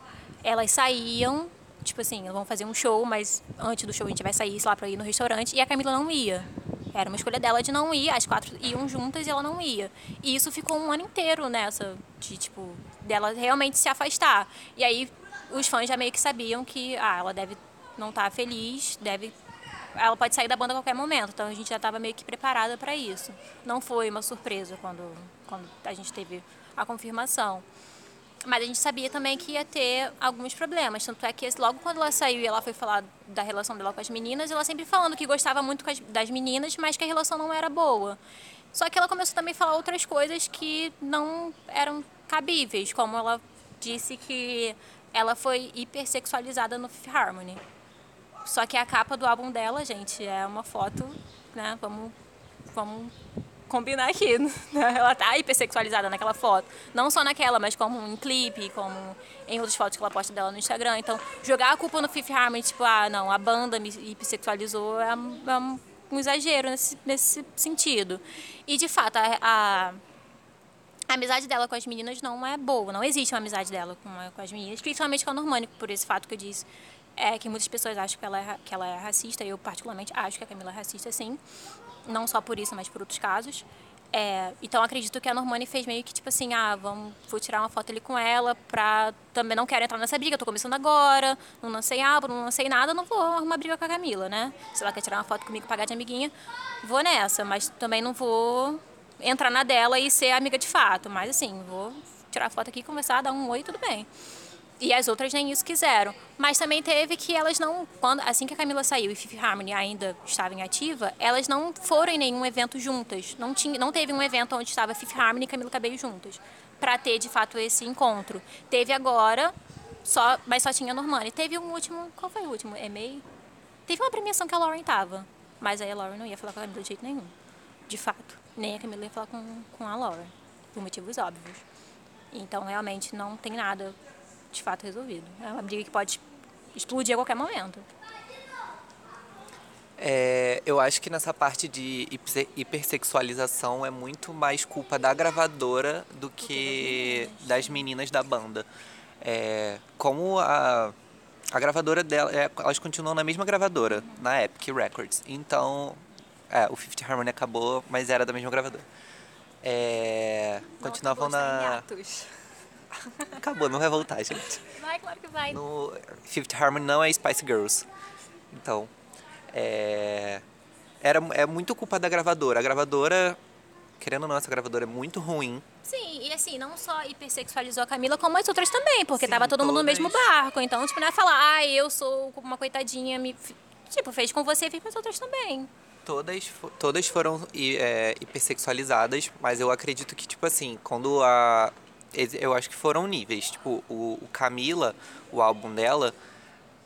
elas saíam, tipo assim, vão fazer um show, mas antes do show a gente vai sair lá para ir no restaurante, e a Camila não ia. Era uma escolha dela de não ir, as quatro iam juntas e ela não ia. E isso ficou um ano inteiro nessa, de tipo, dela realmente se afastar. E aí os fãs já meio que sabiam que, ah, ela deve não estar tá feliz, deve ela pode sair da banda a qualquer momento. Então a gente já estava meio que preparada para isso. Não foi uma surpresa quando, quando a gente teve a confirmação. Mas a gente sabia também que ia ter alguns problemas. Tanto é que logo quando ela saiu e ela foi falar da relação dela com as meninas, ela sempre falando que gostava muito das meninas, mas que a relação não era boa. Só que ela começou também a falar outras coisas que não eram cabíveis, como ela disse que ela foi hipersexualizada no Fifth Harmony. Só que a capa do álbum dela, gente, é uma foto, né? Vamos, vamos combinar aqui. <laughs> Né? Ela tá hipersexualizada naquela foto. Não só naquela, mas como em clipe, como em outras fotos que ela posta dela no Instagram. Então, jogar a culpa no Fifth Harmony, tipo, ah, não, a banda me hipersexualizou, é, é um exagero nesse, nesse sentido. E, de fato, a, a, a, amizade dela com as meninas não é boa. Não existe uma amizade dela com, com as meninas, principalmente com a Normani, por esse fato que eu disse. É que muitas pessoas acham que ela é, que ela é racista, eu particularmente acho que a Camila é racista, sim não só por isso, mas por outros casos. É, então acredito que a Normani fez meio que tipo assim, ah, vamos, vou tirar uma foto ali com ela pra também não quero entrar nessa briga, tô começando agora, não lancei álbum, não lancei nada, não vou arrumar briga com a Camila, né? Se ela quer tirar uma foto comigo, pagar de amiguinha, vou nessa, mas também não vou entrar na dela e ser amiga de fato, mas assim, vou tirar a foto aqui, conversar, dar um oi, tudo bem. E as outras nem isso quiseram. Mas também teve que elas não, quando assim que a Camila saiu e Fifi Harmony ainda estava em ativa, elas não foram em nenhum evento juntas. Não tinha, não teve um evento onde estava Fifi Harmony e Camila Cabello juntas para ter de fato esse encontro. Teve agora, só, mas só tinha Normani. Teve um último, qual foi o último? EMEI? Teve uma premiação que a Lauren tava, mas aí a Lauren não ia falar com a Camila de jeito nenhum. De fato, nem a Camila ia falar com, com a Lauren, por motivos óbvios. Então, realmente, não tem nada de fato resolvido. É uma briga que pode explodir a qualquer momento. É, eu acho que nessa parte de hipersexualização é muito mais culpa da gravadora do que das meninas da banda. É, como a, a gravadora dela, é, elas continuam na mesma gravadora, na Epic Records. Então, é, o Fifth Harmony acabou, mas era da mesma gravadora. É, continuavam na. Acabou, não vai voltar, gente. Vai, claro que vai. No Fifth Harmony não é Spice Girls. Então, é... Era, é muito culpa da gravadora. A gravadora, querendo ou não, essa gravadora é muito ruim. Sim, e assim, não só hipersexualizou a Camila, como as outras também, porque Sim, tava todo mundo no mesmo barco. Então, tipo, não é falar, ah, eu sou uma coitadinha, me... tipo, fez com você, fez com as outras também. Todas, todas foram é, hipersexualizadas, mas eu acredito que, tipo assim, quando a, eu acho que foram níveis. Tipo, o, o Camila, o álbum dela,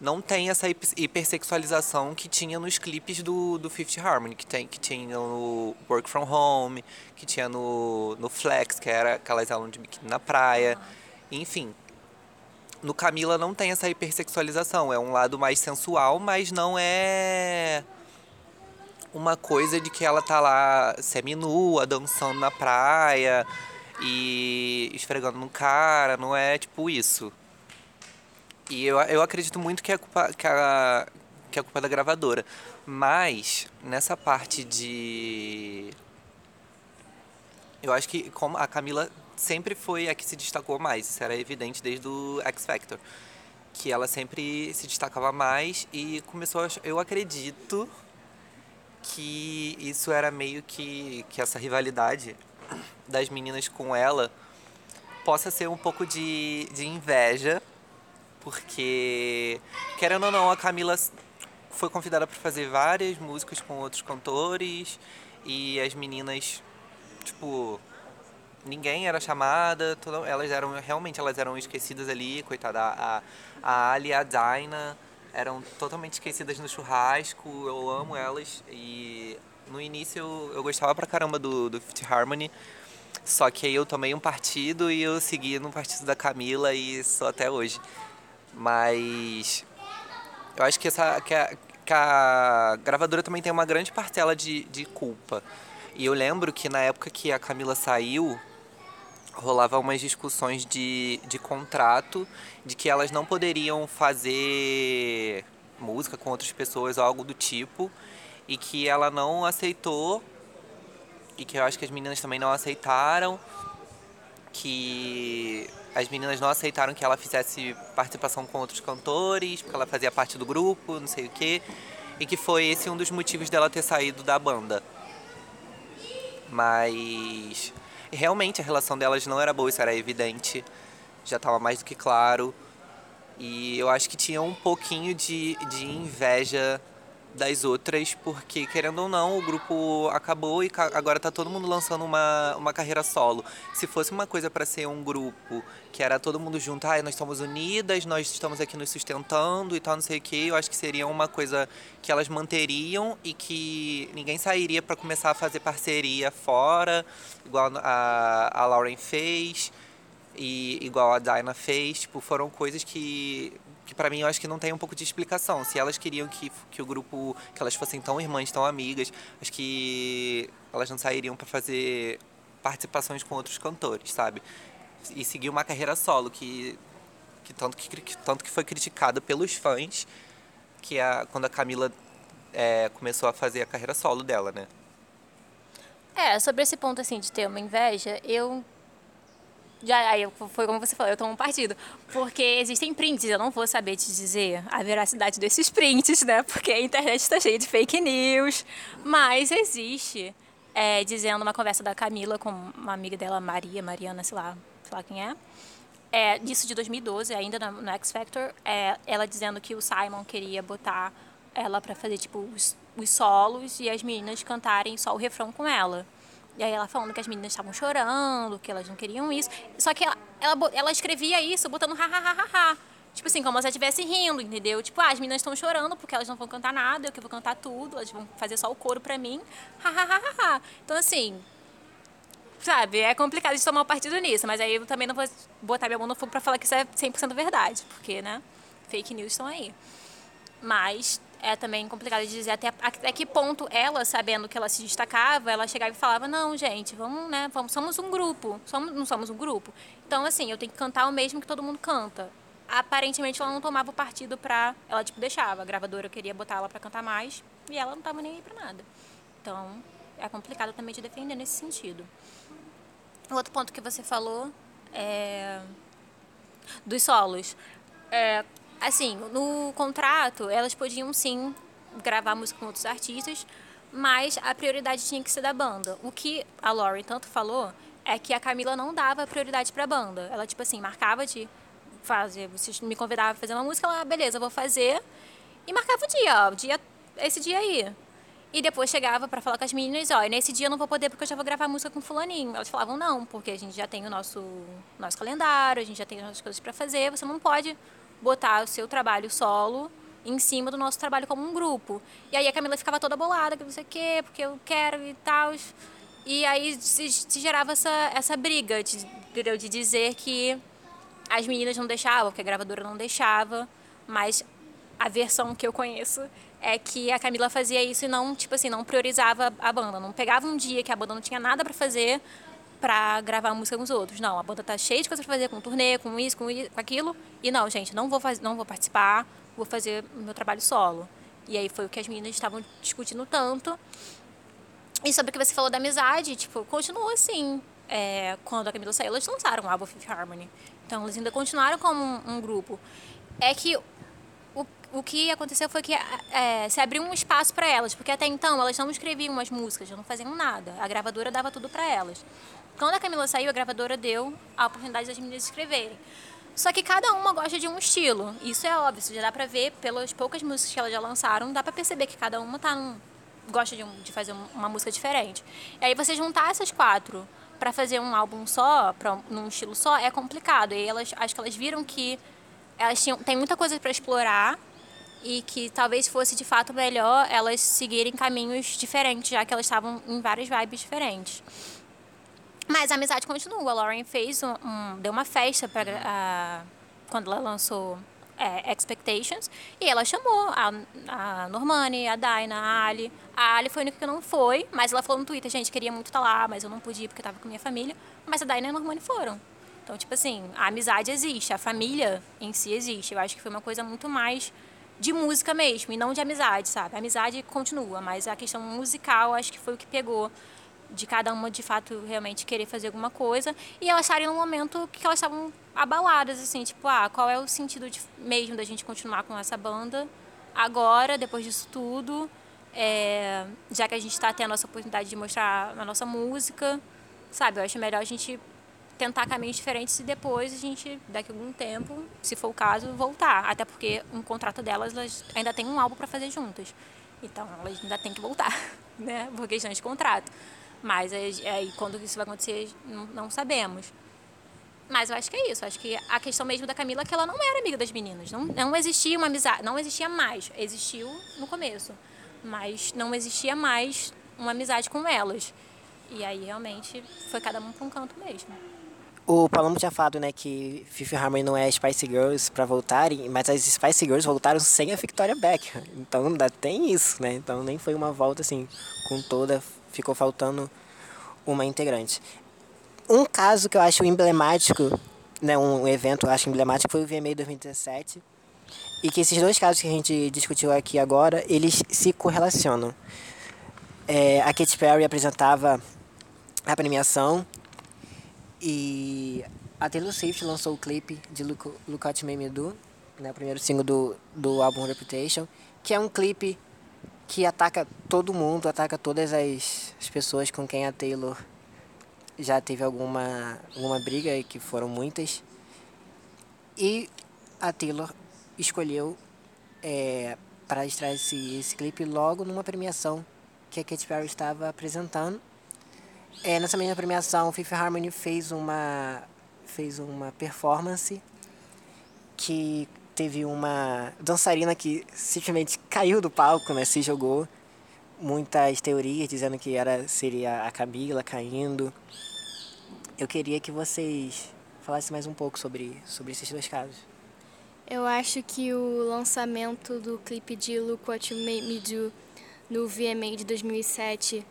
não tem essa hipersexualização que tinha nos clipes do, do Fifth Harmony, que, tem, que tinha no Work From Home, que tinha no, no Flex, que era aquelas alunas de biquíni na praia. Enfim, no Camila não tem essa hipersexualização. É um lado mais sensual, mas não é uma coisa de que ela tá lá semi-nua, dançando na praia e esfregando no cara. Não é tipo isso. E eu, eu acredito muito que é culpa, que a, que é culpa da gravadora. Mas, nessa parte de. Eu acho que como a Camila sempre foi a que se destacou mais, isso era evidente desde o X Factor. Que ela sempre se destacava mais e começou a, Eu acredito que isso era meio que. que essa rivalidade das meninas com ela possa ser um pouco de, de inveja porque, querendo ou não, a Camila foi convidada para fazer várias músicas com outros cantores e as meninas, tipo, ninguém era chamada, toda, elas eram, realmente elas eram esquecidas ali, coitada, a, a Ali a Dinah eram totalmente esquecidas no churrasco, eu amo elas e no início eu, eu gostava pra caramba do, do Fifth Harmony, só que aí eu tomei um partido e eu segui no partido da Camila e sou até hoje. Mas eu acho que, essa, que, a, que a gravadora também tem uma grande parcela de, de culpa. E eu lembro que na época que a Camila saiu, rolava umas discussões de, de contrato, de que elas não poderiam fazer música com outras pessoas ou algo do tipo, e que ela não aceitou, e que eu acho que as meninas também não aceitaram, que as meninas não aceitaram que ela fizesse participação com outros cantores, porque ela fazia parte do grupo, não sei o quê. E que foi esse um dos motivos dela ter saído da banda. Mas realmente a relação delas não era boa, isso era evidente. Já estava mais do que claro. E eu acho que tinha um pouquinho de, de inveja das outras, porque querendo ou não, o grupo acabou e agora tá todo mundo lançando uma, uma carreira solo. Se fosse uma coisa para ser um grupo que era todo mundo junto, ah, nós estamos unidas, nós estamos aqui nos sustentando e tal, não sei o que, eu acho que seria uma coisa que elas manteriam e que ninguém sairia para começar a fazer parceria fora, igual a, a Lauren fez e igual a Dinah fez, tipo, foram coisas que que para mim eu acho que não tem um pouco de explicação. Se elas queriam que, que o grupo, que elas fossem tão irmãs, tão amigas, acho que elas não sairiam para fazer participações com outros cantores, sabe? E seguir uma carreira solo que, que, tanto, que, que tanto que foi criticada pelos fãs, que é quando a Camila é, começou a fazer a carreira solo dela, né? É, sobre esse ponto assim de ter uma inveja, eu já, aí foi como você falou, eu tomo um partido. Porque existem prints, eu não vou saber te dizer a veracidade desses prints, né? Porque a internet está cheia de fake news. Mas existe, é, dizendo uma conversa da Camila com uma amiga dela, Maria, Mariana, sei lá, sei lá quem é. É, disso de 2012, ainda no, no X Factor, é, ela dizendo que o Simon queria botar ela para fazer tipo os, os solos e as meninas cantarem só o refrão com ela. E aí ela falando que as meninas estavam chorando, que elas não queriam isso. Só que ela, ela, ela escrevia isso botando ha, ha, ha, ha, ha. Tipo assim, como se ela estivesse rindo, entendeu? Tipo, ah, as meninas estão chorando porque elas não vão cantar nada, eu que vou cantar tudo, elas vão fazer só o coro pra mim. Ha, ha, ha, ha, ha. Então, assim, sabe, é complicado de tomar partido nisso, mas aí eu também não vou botar minha mão no fogo pra falar que isso é 100% verdade, porque, né, fake news estão aí. Mas é também complicado de dizer até, até que ponto ela, sabendo que ela se destacava, ela chegava e falava, não, gente, vamos, né, vamos, somos um grupo, somos, não somos um grupo. Então, assim, eu tenho que cantar o mesmo que todo mundo canta. Aparentemente, ela não tomava o partido pra... Ela, tipo, deixava. A gravadora queria botar ela pra cantar mais e ela não tava nem aí pra nada. Então, é complicado também de defender nesse sentido. O outro ponto que você falou é dos solos. É, assim, no contrato, elas podiam sim gravar música com outros artistas, mas a prioridade tinha que ser da banda. O que a Lauren tanto falou é que a Camila não dava prioridade pra banda. Ela, tipo assim, marcava de fazer, vocês me convidavam a fazer uma música, ela, ah, beleza, vou fazer. E marcava o dia, ó, o dia, esse dia aí. E depois chegava para falar com as meninas, ó, nesse dia eu não vou poder porque eu já vou gravar música com fulaninho. Elas falavam, não, porque a gente já tem o nosso, nosso calendário, a gente já tem as nossas coisas para fazer, você não pode botar o seu trabalho solo em cima do nosso trabalho como um grupo. E aí a Camila ficava toda bolada, que não sei o quê, porque eu quero e tal. E aí se, se gerava essa, essa briga de, de dizer que as meninas não deixavam, porque a gravadora não deixava, mas a versão que eu conheço é que a Camila fazia isso e não, tipo assim, não priorizava a banda, não pegava um dia que a banda não tinha nada para fazer para gravar música com os outros. Não, a banda tá cheia de coisas para fazer com turnê, com isso, com isso, com aquilo, e não, gente, não vou fazer, não vou participar, vou fazer meu trabalho solo. E aí foi o que as meninas estavam discutindo tanto. E sobre o que você falou da amizade, tipo, continua assim. É, quando a Camila saiu, elas lançaram o álbum Fifth Harmony. Então, eles ainda continuaram como um, um grupo. É que o, o que aconteceu foi que é, se abriu um espaço para elas, porque até então elas não escreviam umas músicas, não faziam nada. A gravadora dava tudo para elas. Quando a Camila saiu, a gravadora deu a oportunidade das meninas escreverem. Só que cada uma gosta de um estilo. Isso é óbvio, já dá pra ver pelas poucas músicas que elas já lançaram, dá pra perceber que cada uma tá num, gosta de, um, de fazer uma música diferente. E aí você juntar essas quatro para fazer um álbum só, pra, num estilo só, é complicado. E elas, acho que elas viram que elas tinham, tem muita coisa para explorar e que talvez fosse de fato melhor elas seguirem caminhos diferentes, já que elas estavam em várias vibes diferentes. Mas a amizade continua. A Lauren fez um, um deu uma festa para quando ela lançou é, Expectations e ela chamou a, a Normani, a Daina, a Ali. A Ali foi a única que não foi, mas ela falou no Twitter, gente, queria muito estar tá lá, mas eu não podia porque estava com minha família. Mas a Daina e a Normani foram. Então, tipo assim, a amizade existe, a família em si existe. Eu acho que foi uma coisa muito mais de música mesmo e não de amizade, sabe? A amizade continua, mas a questão musical acho que foi o que pegou de cada uma de fato realmente querer fazer alguma coisa e elas estarem no momento que elas estavam abaladas assim tipo ah qual é o sentido de, mesmo da gente continuar com essa banda agora depois disso tudo é, já que a gente está tendo essa oportunidade de mostrar a nossa música sabe? Eu acho melhor a gente tentar caminhos diferentes e depois a gente daqui a algum tempo se for o caso voltar. Até porque um contrato delas elas ainda tem um álbum para fazer juntas. Então elas ainda tem que voltar <laughs> né? Por questão de contrato mas aí, quando isso vai acontecer, não, não, sabemos. Mas eu acho que é isso. Acho que a questão mesmo da Camila é que ela não era amiga das meninas. Não, não existia uma amizade, não existia mais. Existiu no começo, mas não existia mais uma amizade com elas. E aí realmente foi cada um para um canto mesmo. O Palomo tinha falado, né, que Fifth Harmony não é Spice Girls para voltarem, mas as Spice Girls voltaram sem a Victoria Beckham. Então ainda tem isso, né? Então nem foi uma volta assim com toda ficou faltando uma integrante. Um caso que eu acho emblemático, né, um evento eu acho emblemático foi o VMA 2017, e que esses dois casos que a gente discutiu aqui agora, eles se correlacionam. É, a Katy Perry apresentava a premiação e a Taylor Swift lançou o clipe de Look, Look What Me Do, né, o primeiro single do, do álbum Reputation, que é um clipe que ataca todo mundo, ataca todas as, as pessoas com quem a Taylor já teve alguma, alguma briga, e que foram muitas. E a Taylor escolheu é, para extrair esse, esse clipe logo numa premiação que a Katy Perry estava apresentando. É, nessa mesma premiação, Fifth Harmony fez uma, fez uma performance que teve uma dançarina que simplesmente caiu do palco, né? Se jogou. Muitas teorias dizendo que era seria a Camila caindo. Eu queria que vocês falassem mais um pouco sobre, sobre esses dois casos. Eu acho que o lançamento do clipe de Look What You Made Me Do no VMA de 2007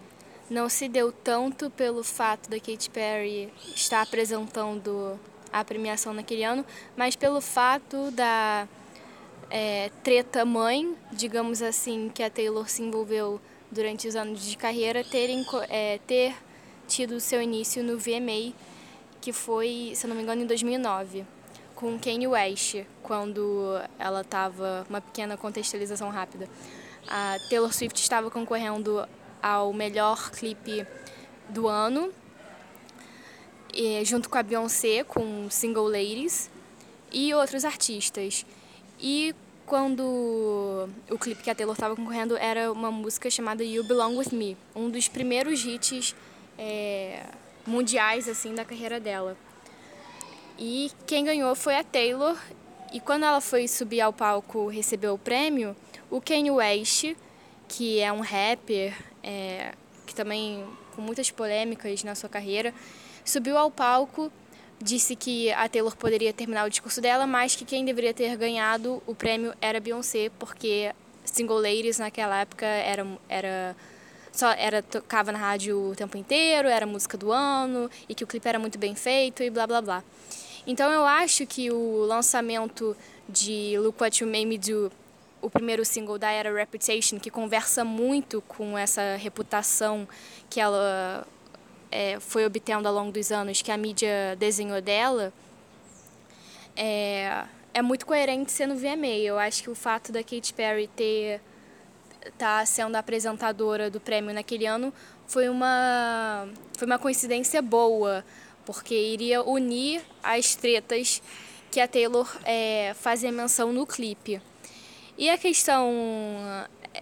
não se deu tanto pelo fato da Katy Perry estar apresentando a premiação naquele ano, mas pelo fato da é, treta mãe, digamos assim, que a Taylor se envolveu durante os anos de carreira, terem, é, ter tido seu início no VMA, que foi, se não me engano, em 2009, com Kanye West, quando ela estava, uma pequena contextualização rápida. A Taylor Swift estava concorrendo ao melhor clipe do ano, junto com a Beyoncé, com Single Ladies e outros artistas. E quando o clipe que a Taylor estava concorrendo era uma música chamada You Belong With Me, um dos primeiros hits é, mundiais assim da carreira dela. E quem ganhou foi a Taylor. E quando ela foi subir ao palco receber o prêmio, o Kanye West, que é um rapper, é, que também com muitas polêmicas na sua carreira, subiu ao palco disse que a Taylor poderia terminar o discurso dela, mas que quem deveria ter ganhado o prêmio era Beyoncé, porque Single Ladies naquela época era, era só era tocava na rádio o tempo inteiro, era música do ano e que o clipe era muito bem feito e blá blá blá. Então eu acho que o lançamento de Look What You Made Me Do, o primeiro single da era Reputation, que conversa muito com essa reputação que ela é, foi obtendo ao longo dos anos, que a mídia desenhou dela, é, é muito coerente sendo VMA. Eu acho que o fato da Katy Perry ter tá sendo apresentadora do prêmio naquele ano foi uma foi uma coincidência boa porque iria unir as tretas que a Taylor é, fazia menção no clipe e a questão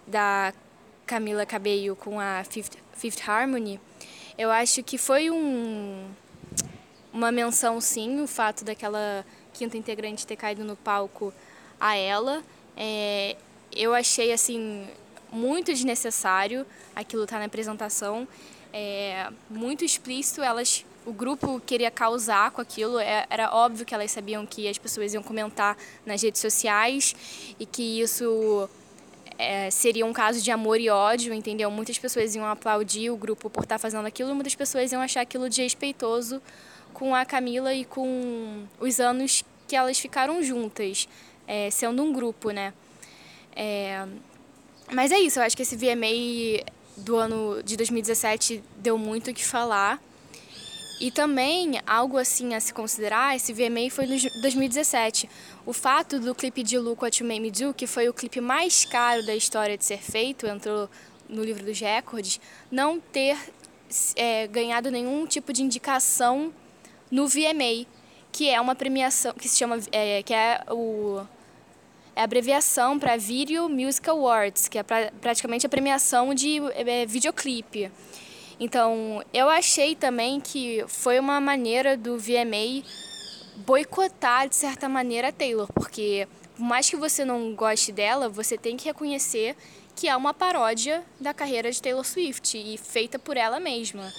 da Camila Cabello com a Fifth, Fifth Harmony eu acho que foi um uma menção sim o fato daquela quinta integrante ter caído no palco a ela. É, eu achei assim muito desnecessário aquilo tá na apresentação, é, muito explícito, elas o grupo queria causar com aquilo, é, era óbvio que elas sabiam que as pessoas iam comentar nas redes sociais e que isso é, seria um caso de amor e ódio, entendeu? Muitas pessoas iam aplaudir o grupo por estar tá fazendo aquilo, muitas pessoas iam achar aquilo desrespeitoso com a Camila e com os anos que elas ficaram juntas, é, sendo um grupo, né? É, mas é isso, eu acho que esse VMA do ano de 2017 deu muito o que falar. E também, algo assim a se considerar, esse VMA foi no 2017. O fato do clipe de What You Made Me Do, que foi o clipe mais caro da história de ser feito, entrou no livro dos recordes, não ter é, ganhado nenhum tipo de indicação no VMA, que é uma premiação que se chama, é, que é o é a abreviação para Video Music Awards, que é pra, praticamente a premiação de é, videoclipe. Então, eu achei também que foi uma maneira do VMA boicotar, de certa maneira, a Taylor, porque por mais que você não goste dela, você tem que reconhecer que é uma paródia da carreira de Taylor Swift e feita por ela mesma.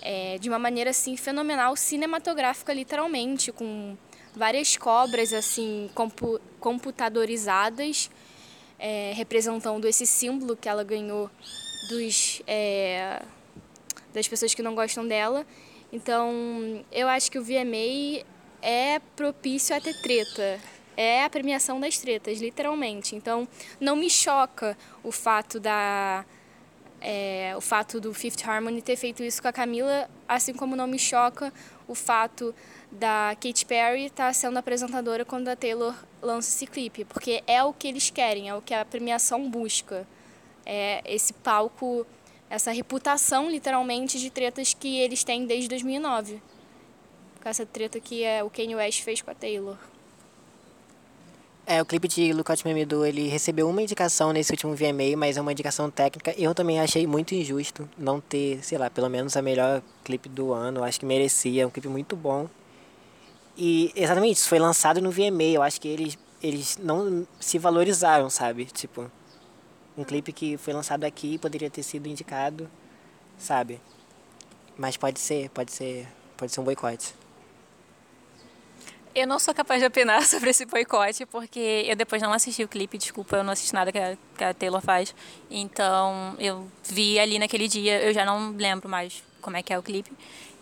É, de uma maneira assim fenomenal, cinematográfica literalmente, com várias cobras assim compu computadorizadas é, representando esse símbolo que ela ganhou dos é, das pessoas que não gostam dela. Então, eu acho que o VMA é propício a ter treta. É a premiação das tretas, literalmente. Então, não me choca o fato da é, o fato do Fifth Harmony ter feito isso com a Camila, assim como não me choca o fato da Katy Perry estar tá sendo apresentadora quando a Taylor lança esse clipe, porque é o que eles querem, é o que a premiação busca. É esse palco, essa reputação, literalmente, de tretas que eles têm desde 2009. Com essa treta que é o Kanye West fez com a Taylor. É, o clipe de Look Out Me Do, ele recebeu uma indicação nesse último VMA, mas é uma indicação técnica. Eu também achei muito injusto não ter, sei lá, pelo menos a melhor clipe do ano. Acho que merecia, é um clipe muito bom. E exatamente isso, foi lançado no VMA. Eu acho que eles, eles não se valorizaram, sabe? Tipo, um clipe que foi lançado aqui poderia ter sido indicado, sabe? Mas pode ser, pode ser, pode ser um boicote. Eu não sou capaz de opinar <laughs> sobre esse boicote, porque eu depois não assisti o clipe, desculpa, eu não assisti nada que a, que a Taylor faz. Então, eu vi ali naquele dia, eu já não lembro mais como é que é o clipe.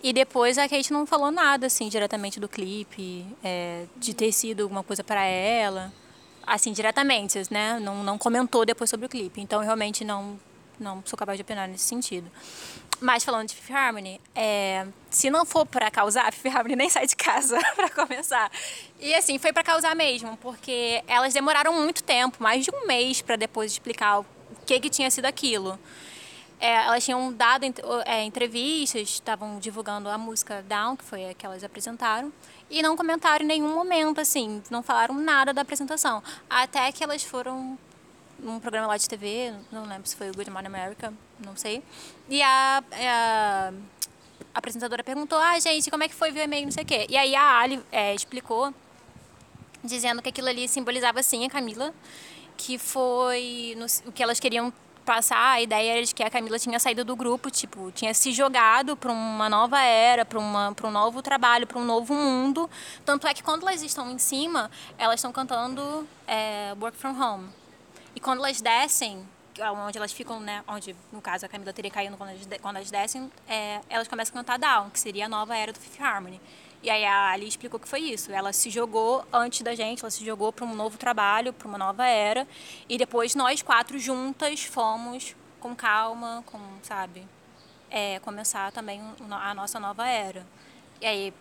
E depois a Kate não falou nada, assim, diretamente do clipe, é, de ter sido alguma coisa para ela, assim, diretamente, né? Não, não comentou depois sobre o clipe. Então, realmente não, não sou capaz de opinar nesse sentido. Mas falando de Fifth Harmony, é, se não for para causar, <laughs> Fifth Harmony nem sai de casa <laughs> para começar. E assim, foi para causar mesmo, porque elas demoraram muito tempo, mais de um mês, para depois explicar o que, que tinha sido aquilo. É, elas tinham dado é, entrevistas, estavam divulgando a música Down, que foi a que elas apresentaram, e não comentaram em nenhum momento, assim, não falaram nada da apresentação. Até que elas foram num programa lá de TV, não lembro se foi o Good Morning America, não sei. E a, a, apresentadora perguntou, ah, gente, como é que foi ver e-mail, não sei o quê. E aí a Ali é, explicou, dizendo que aquilo ali simbolizava, sim, a Camila, que foi no, o que elas queriam passar a ideia de que a Camila tinha saído do grupo, tipo, tinha se jogado para uma nova era, para um novo trabalho, para um novo mundo. Tanto é que quando elas estão em cima, elas estão cantando é, Work From Home. E quando elas descem, onde elas ficam, né, onde no caso a Camila teria caído quando elas, quando elas descem, é, elas começam a cantar Down, que seria a nova era do Fifth Harmony. E aí a Ali explicou que foi isso. Ela se jogou antes da gente, ela se jogou para um novo trabalho, para uma nova era. E depois nós quatro juntas fomos com calma, com, sabe, é, começar também a nossa nova era. E aí,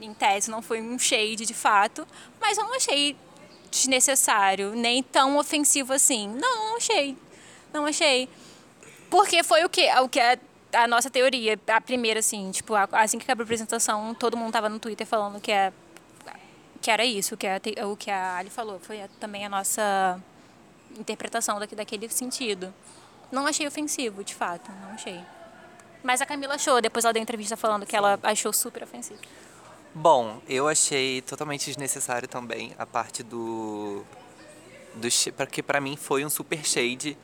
em tese, não foi um shade de fato, mas eu não achei desnecessário, nem tão ofensivo assim. Não, não achei. Não achei. Porque foi o que, o que a, a nossa teoria, a primeira, assim, tipo, assim que acabou a apresentação, todo mundo tava no Twitter falando que, é, que era isso, que é, o que a Ali falou. Foi também a nossa interpretação daquele sentido. Não achei ofensivo, de fato, não achei. Mas a Camila achou, depois ela deu entrevista falando que ela achou super ofensivo. Bom, eu achei totalmente desnecessário também a parte do. do porque para mim foi um super shade.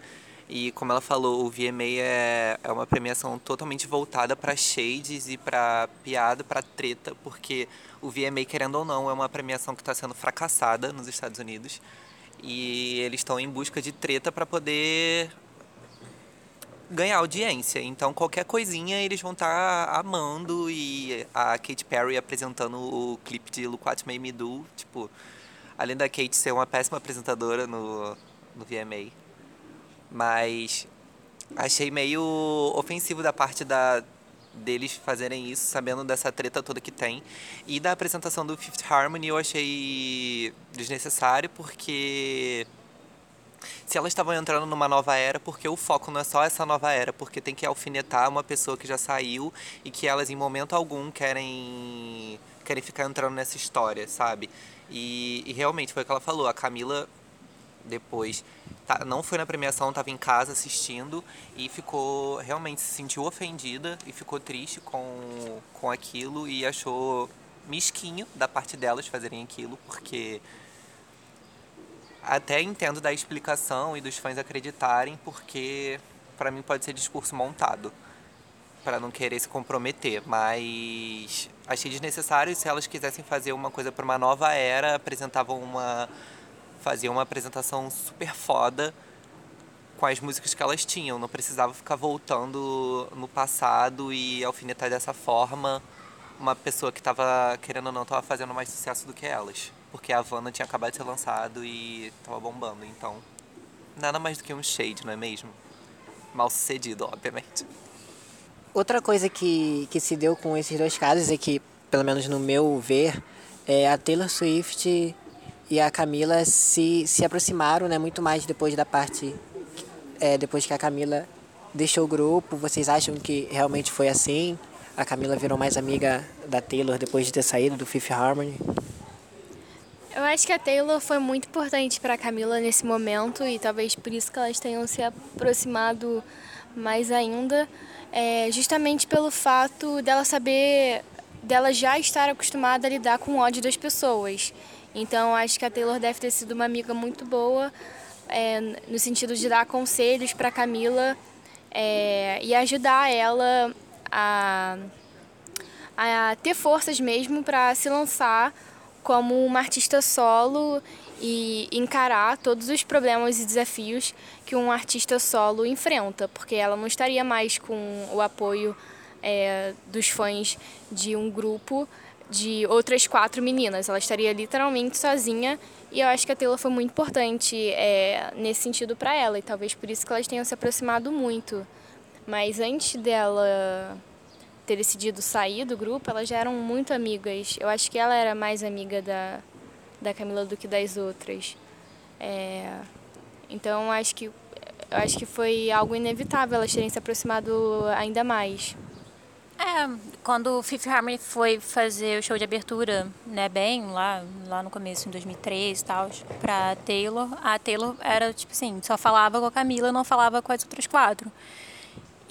E como ela falou, o VMA é, é uma premiação totalmente voltada para shades e para piada, para treta, porque o VMA, querendo ou não, é uma premiação que está sendo fracassada nos Estados Unidos. E eles estão em busca de treta para poder ganhar audiência. Então qualquer coisinha eles vão estar tá amando e a Katy Perry apresentando o clipe de What Made Me Do, tipo, além da Kate ser uma péssima apresentadora no, no VMA. Mas achei meio ofensivo da parte da deles fazerem isso, sabendo dessa treta toda que tem. E da apresentação do Fifth Harmony eu achei desnecessário porque se elas estavam entrando numa nova era, porque o foco não é só essa nova era, porque tem que alfinetar uma pessoa que já saiu e que elas em momento algum querem querem ficar entrando nessa história, sabe? E, e realmente foi o que ela falou, a Camila depois. Tá, não foi na premiação, estava em casa assistindo e ficou realmente se sentiu ofendida e ficou triste com, com aquilo e achou mesquinho da parte delas fazerem aquilo, porque até entendo da explicação e dos fãs acreditarem, porque para mim pode ser discurso montado para não querer se comprometer, mas achei desnecessário se elas quisessem fazer uma coisa para uma nova era, apresentavam uma faziam uma apresentação super foda com as músicas que elas tinham, não precisava ficar voltando no passado e alfinetar dessa forma uma pessoa que estava querendo ou não estava fazendo mais sucesso do que elas porque a Havana tinha acabado de ser lançado e tava bombando. Então, nada mais do que um shade, não é mesmo? Mal sucedido, obviamente. Outra coisa que, que se deu com esses dois casos é que, pelo menos no meu ver, é, a Taylor Swift e a Camila se, se aproximaram né, muito mais depois da parte. É, depois que a Camila deixou o grupo. Vocês acham que realmente foi assim? A Camila virou mais amiga da Taylor depois de ter saído do Fifth Harmony? Eu acho que a Taylor foi muito importante para a Camila nesse momento e talvez por isso que elas tenham se aproximado mais ainda, é, justamente pelo fato dela saber, dela já estar acostumada a lidar com o ódio das pessoas. Então acho que a Taylor deve ter sido uma amiga muito boa é, no sentido de dar conselhos para Camila é, e ajudar ela a, a ter forças mesmo para se lançar como uma artista solo e encarar todos os problemas e desafios que um artista solo enfrenta, porque ela não estaria mais com o apoio é, dos fãs de um grupo de outras quatro meninas. Ela estaria literalmente sozinha e eu acho que a Taylor foi muito importante é, nesse sentido para ela e talvez por isso que elas tenham se aproximado muito. Mas antes dela ter decidido sair do grupo, elas já eram muito amigas. Eu acho que ela era mais amiga da, da Camila do que das outras. É, então acho que acho que foi algo inevitável elas terem se aproximado ainda mais. É, quando o Fifth Harmony foi fazer o show de abertura, né, bem lá, lá no começo, em 2003 e tal, pra Taylor, a Taylor era, tipo assim, só falava com a Camila, não falava com as outras quatro.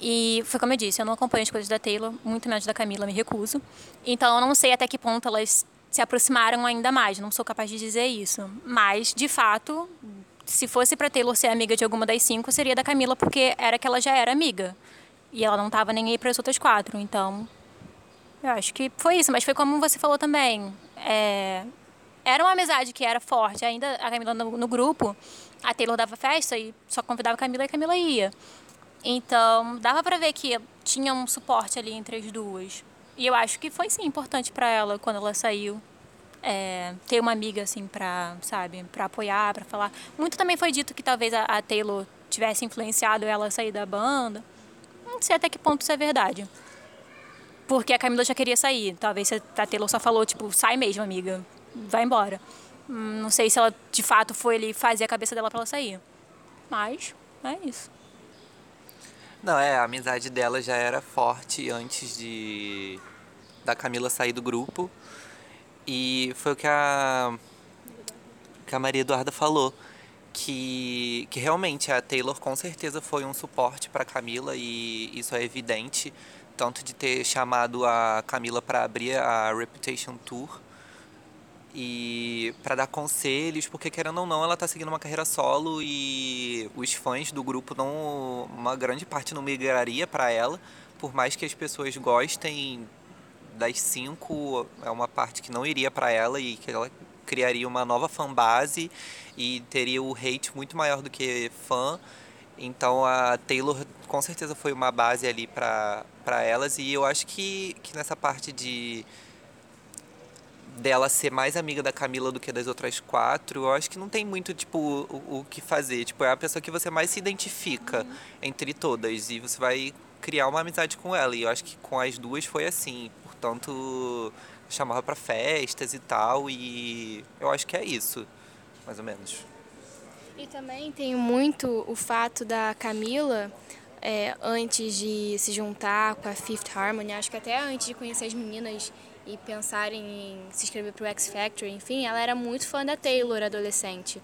E foi como eu disse, eu não acompanho as coisas da Taylor, muito menos da Camila, me recuso. Então eu não sei até que ponto elas se aproximaram ainda mais, não sou capaz de dizer isso. Mas, de fato, se fosse pra Taylor ser amiga de alguma das cinco, seria da Camila, porque era que ela já era amiga. E ela não tava nem aí para as outras quatro. Então, eu acho que foi isso. Mas foi como você falou também. É, era uma amizade que era forte. Ainda a Camila no, no, grupo, a Taylor dava festa e só convidava a Camila e a Camila ia. Então, dava para ver que tinha um suporte ali entre as duas. E eu acho que foi sim importante para ela quando ela saiu. É, ter uma amiga assim para, sabe, para apoiar, para falar. Muito também foi dito que talvez a, a Taylor tivesse influenciado ela a sair da banda. Não sei até que ponto isso é verdade. Porque a Camila já queria sair. Talvez a Taylor só falou, tipo, sai mesmo, amiga. Vai embora. Hum, não sei se ela de fato foi ali fazer a cabeça dela para ela sair. Mas é isso. Não, é, a amizade dela já era forte antes de da Camila sair do grupo. E foi o que a que a Maria Eduarda falou que, que realmente a Taylor com certeza foi um suporte para Camila e isso é evidente tanto de ter chamado a Camila para abrir a Reputation Tour e para dar conselhos, porque querendo ou não, ela está seguindo uma carreira solo e os fãs do grupo não uma grande parte não migraria para ela, por mais que as pessoas gostem das cinco, é uma parte que não iria para ela e que ela criaria uma nova fanbase e teria o hate muito maior do que fã. Então a Taylor com certeza foi uma base ali para elas e eu acho que, que nessa parte de dela ser mais amiga da Camila do que das outras quatro, eu acho que não tem muito tipo o, o que fazer. Tipo, é a pessoa que você mais se identifica uhum. entre todas e você vai criar uma amizade com ela. E eu acho que com as duas foi assim. Portanto, chamava para festas e tal e eu acho que é isso, mais ou menos. E também tem muito o fato da Camila é, antes de se juntar com a Fifth Harmony, acho que até antes de conhecer as meninas e pensarem em se inscrever para o X Factor, enfim, ela era muito fã da Taylor adolescente.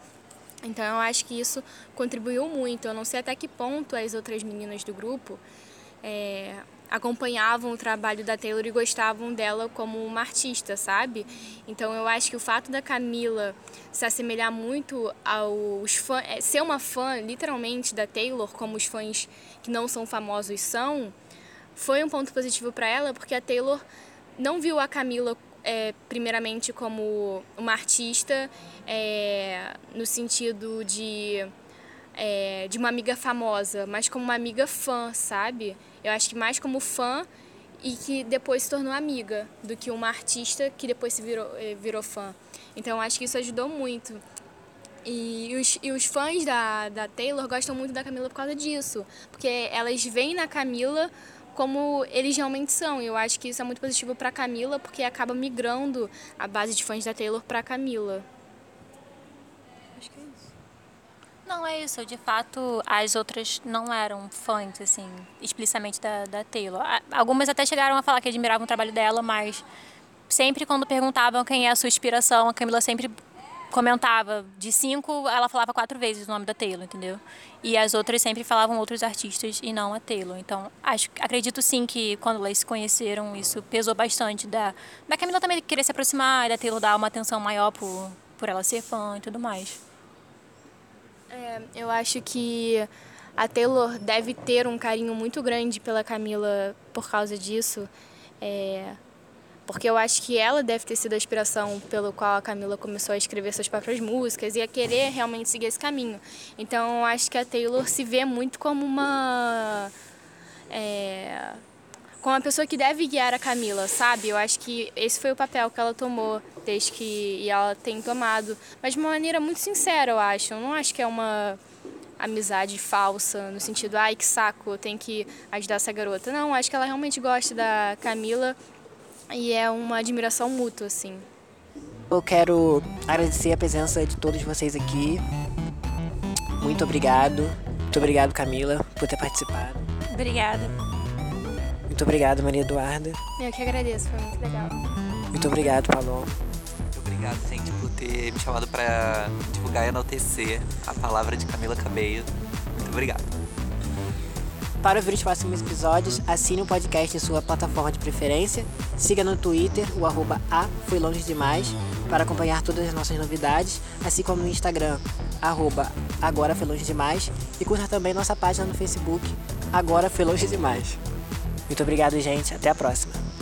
Então eu acho que isso contribuiu muito. Eu não sei até que ponto as outras meninas do grupo é, acompanhavam o trabalho da Taylor e gostavam dela como uma artista, sabe? Então eu acho que o fato da Camila se assemelhar muito aos fãs, é, ser uma fã literalmente da Taylor, como os fãs que não são famosos são, foi um ponto positivo para ela, porque a Taylor não viu a Camila é, primeiramente como uma artista é, no sentido de é, de uma amiga famosa, mas como uma amiga fã, sabe? Eu acho que mais como fã e que depois se tornou amiga do que uma artista que depois se virou, eh, virou fã. Então acho que isso ajudou muito. E os, e os fãs da, da Taylor gostam muito da Camila por causa disso, porque elas veem na Camila como eles realmente são. Eu acho que isso é muito positivo para Camila, porque acaba migrando a base de fãs da Taylor para Camila. Não, é isso. De fato, as outras não eram fãs, assim, explicitamente da, da Taylor. Algumas até chegaram a falar que admiravam o trabalho dela, mas sempre quando perguntavam quem é a sua inspiração, a Camila sempre comentava. De cinco, ela falava quatro vezes o nome da Taylor, entendeu? E as outras sempre falavam outros artistas e não a Taylor. Então, acho, acredito sim que quando elas se conheceram, isso pesou bastante. Da, da Camila também querer se aproximar, da Taylor dar uma atenção maior por, por ela ser fã e tudo mais. É, eu acho que a Taylor deve ter um carinho muito grande pela Camila por causa disso. É, porque eu acho que ela deve ter sido a inspiração pelo qual a Camila começou a escrever suas próprias músicas e a querer realmente seguir esse caminho. Então eu acho que a Taylor se vê muito como uma. É, como uma pessoa que deve guiar a Camila, sabe? Eu acho que esse foi o papel que ela tomou desde que e ela tem tomado, mas de uma maneira muito sincera, eu acho. Eu não acho que é uma amizade falsa, no sentido, ai que saco, eu tenho que ajudar essa garota. Não, acho que ela realmente gosta da Camila e é uma admiração mútua, assim. Eu quero agradecer a presença de todos vocês aqui. Muito obrigado. Muito obrigado, Camila, por ter participado. Obrigada. Muito obrigado, Maria Eduarda. Eu que agradeço, foi muito legal. Muito obrigado, Paloma. Muito obrigado, gente, por ter me chamado para divulgar e enaltecer a palavra de Camila Cabello. Muito obrigado. Para ouvir os próximos episódios, assine o podcast em sua plataforma de preferência, siga no Twitter o arroba A Foi Longe Demais para acompanhar todas as nossas novidades, assim como no Instagram, arroba Agora Foi Longe Demais, e curta também nossa página no Facebook, Agora Foi Longe Demais. Muito obrigado, gente. Até a próxima.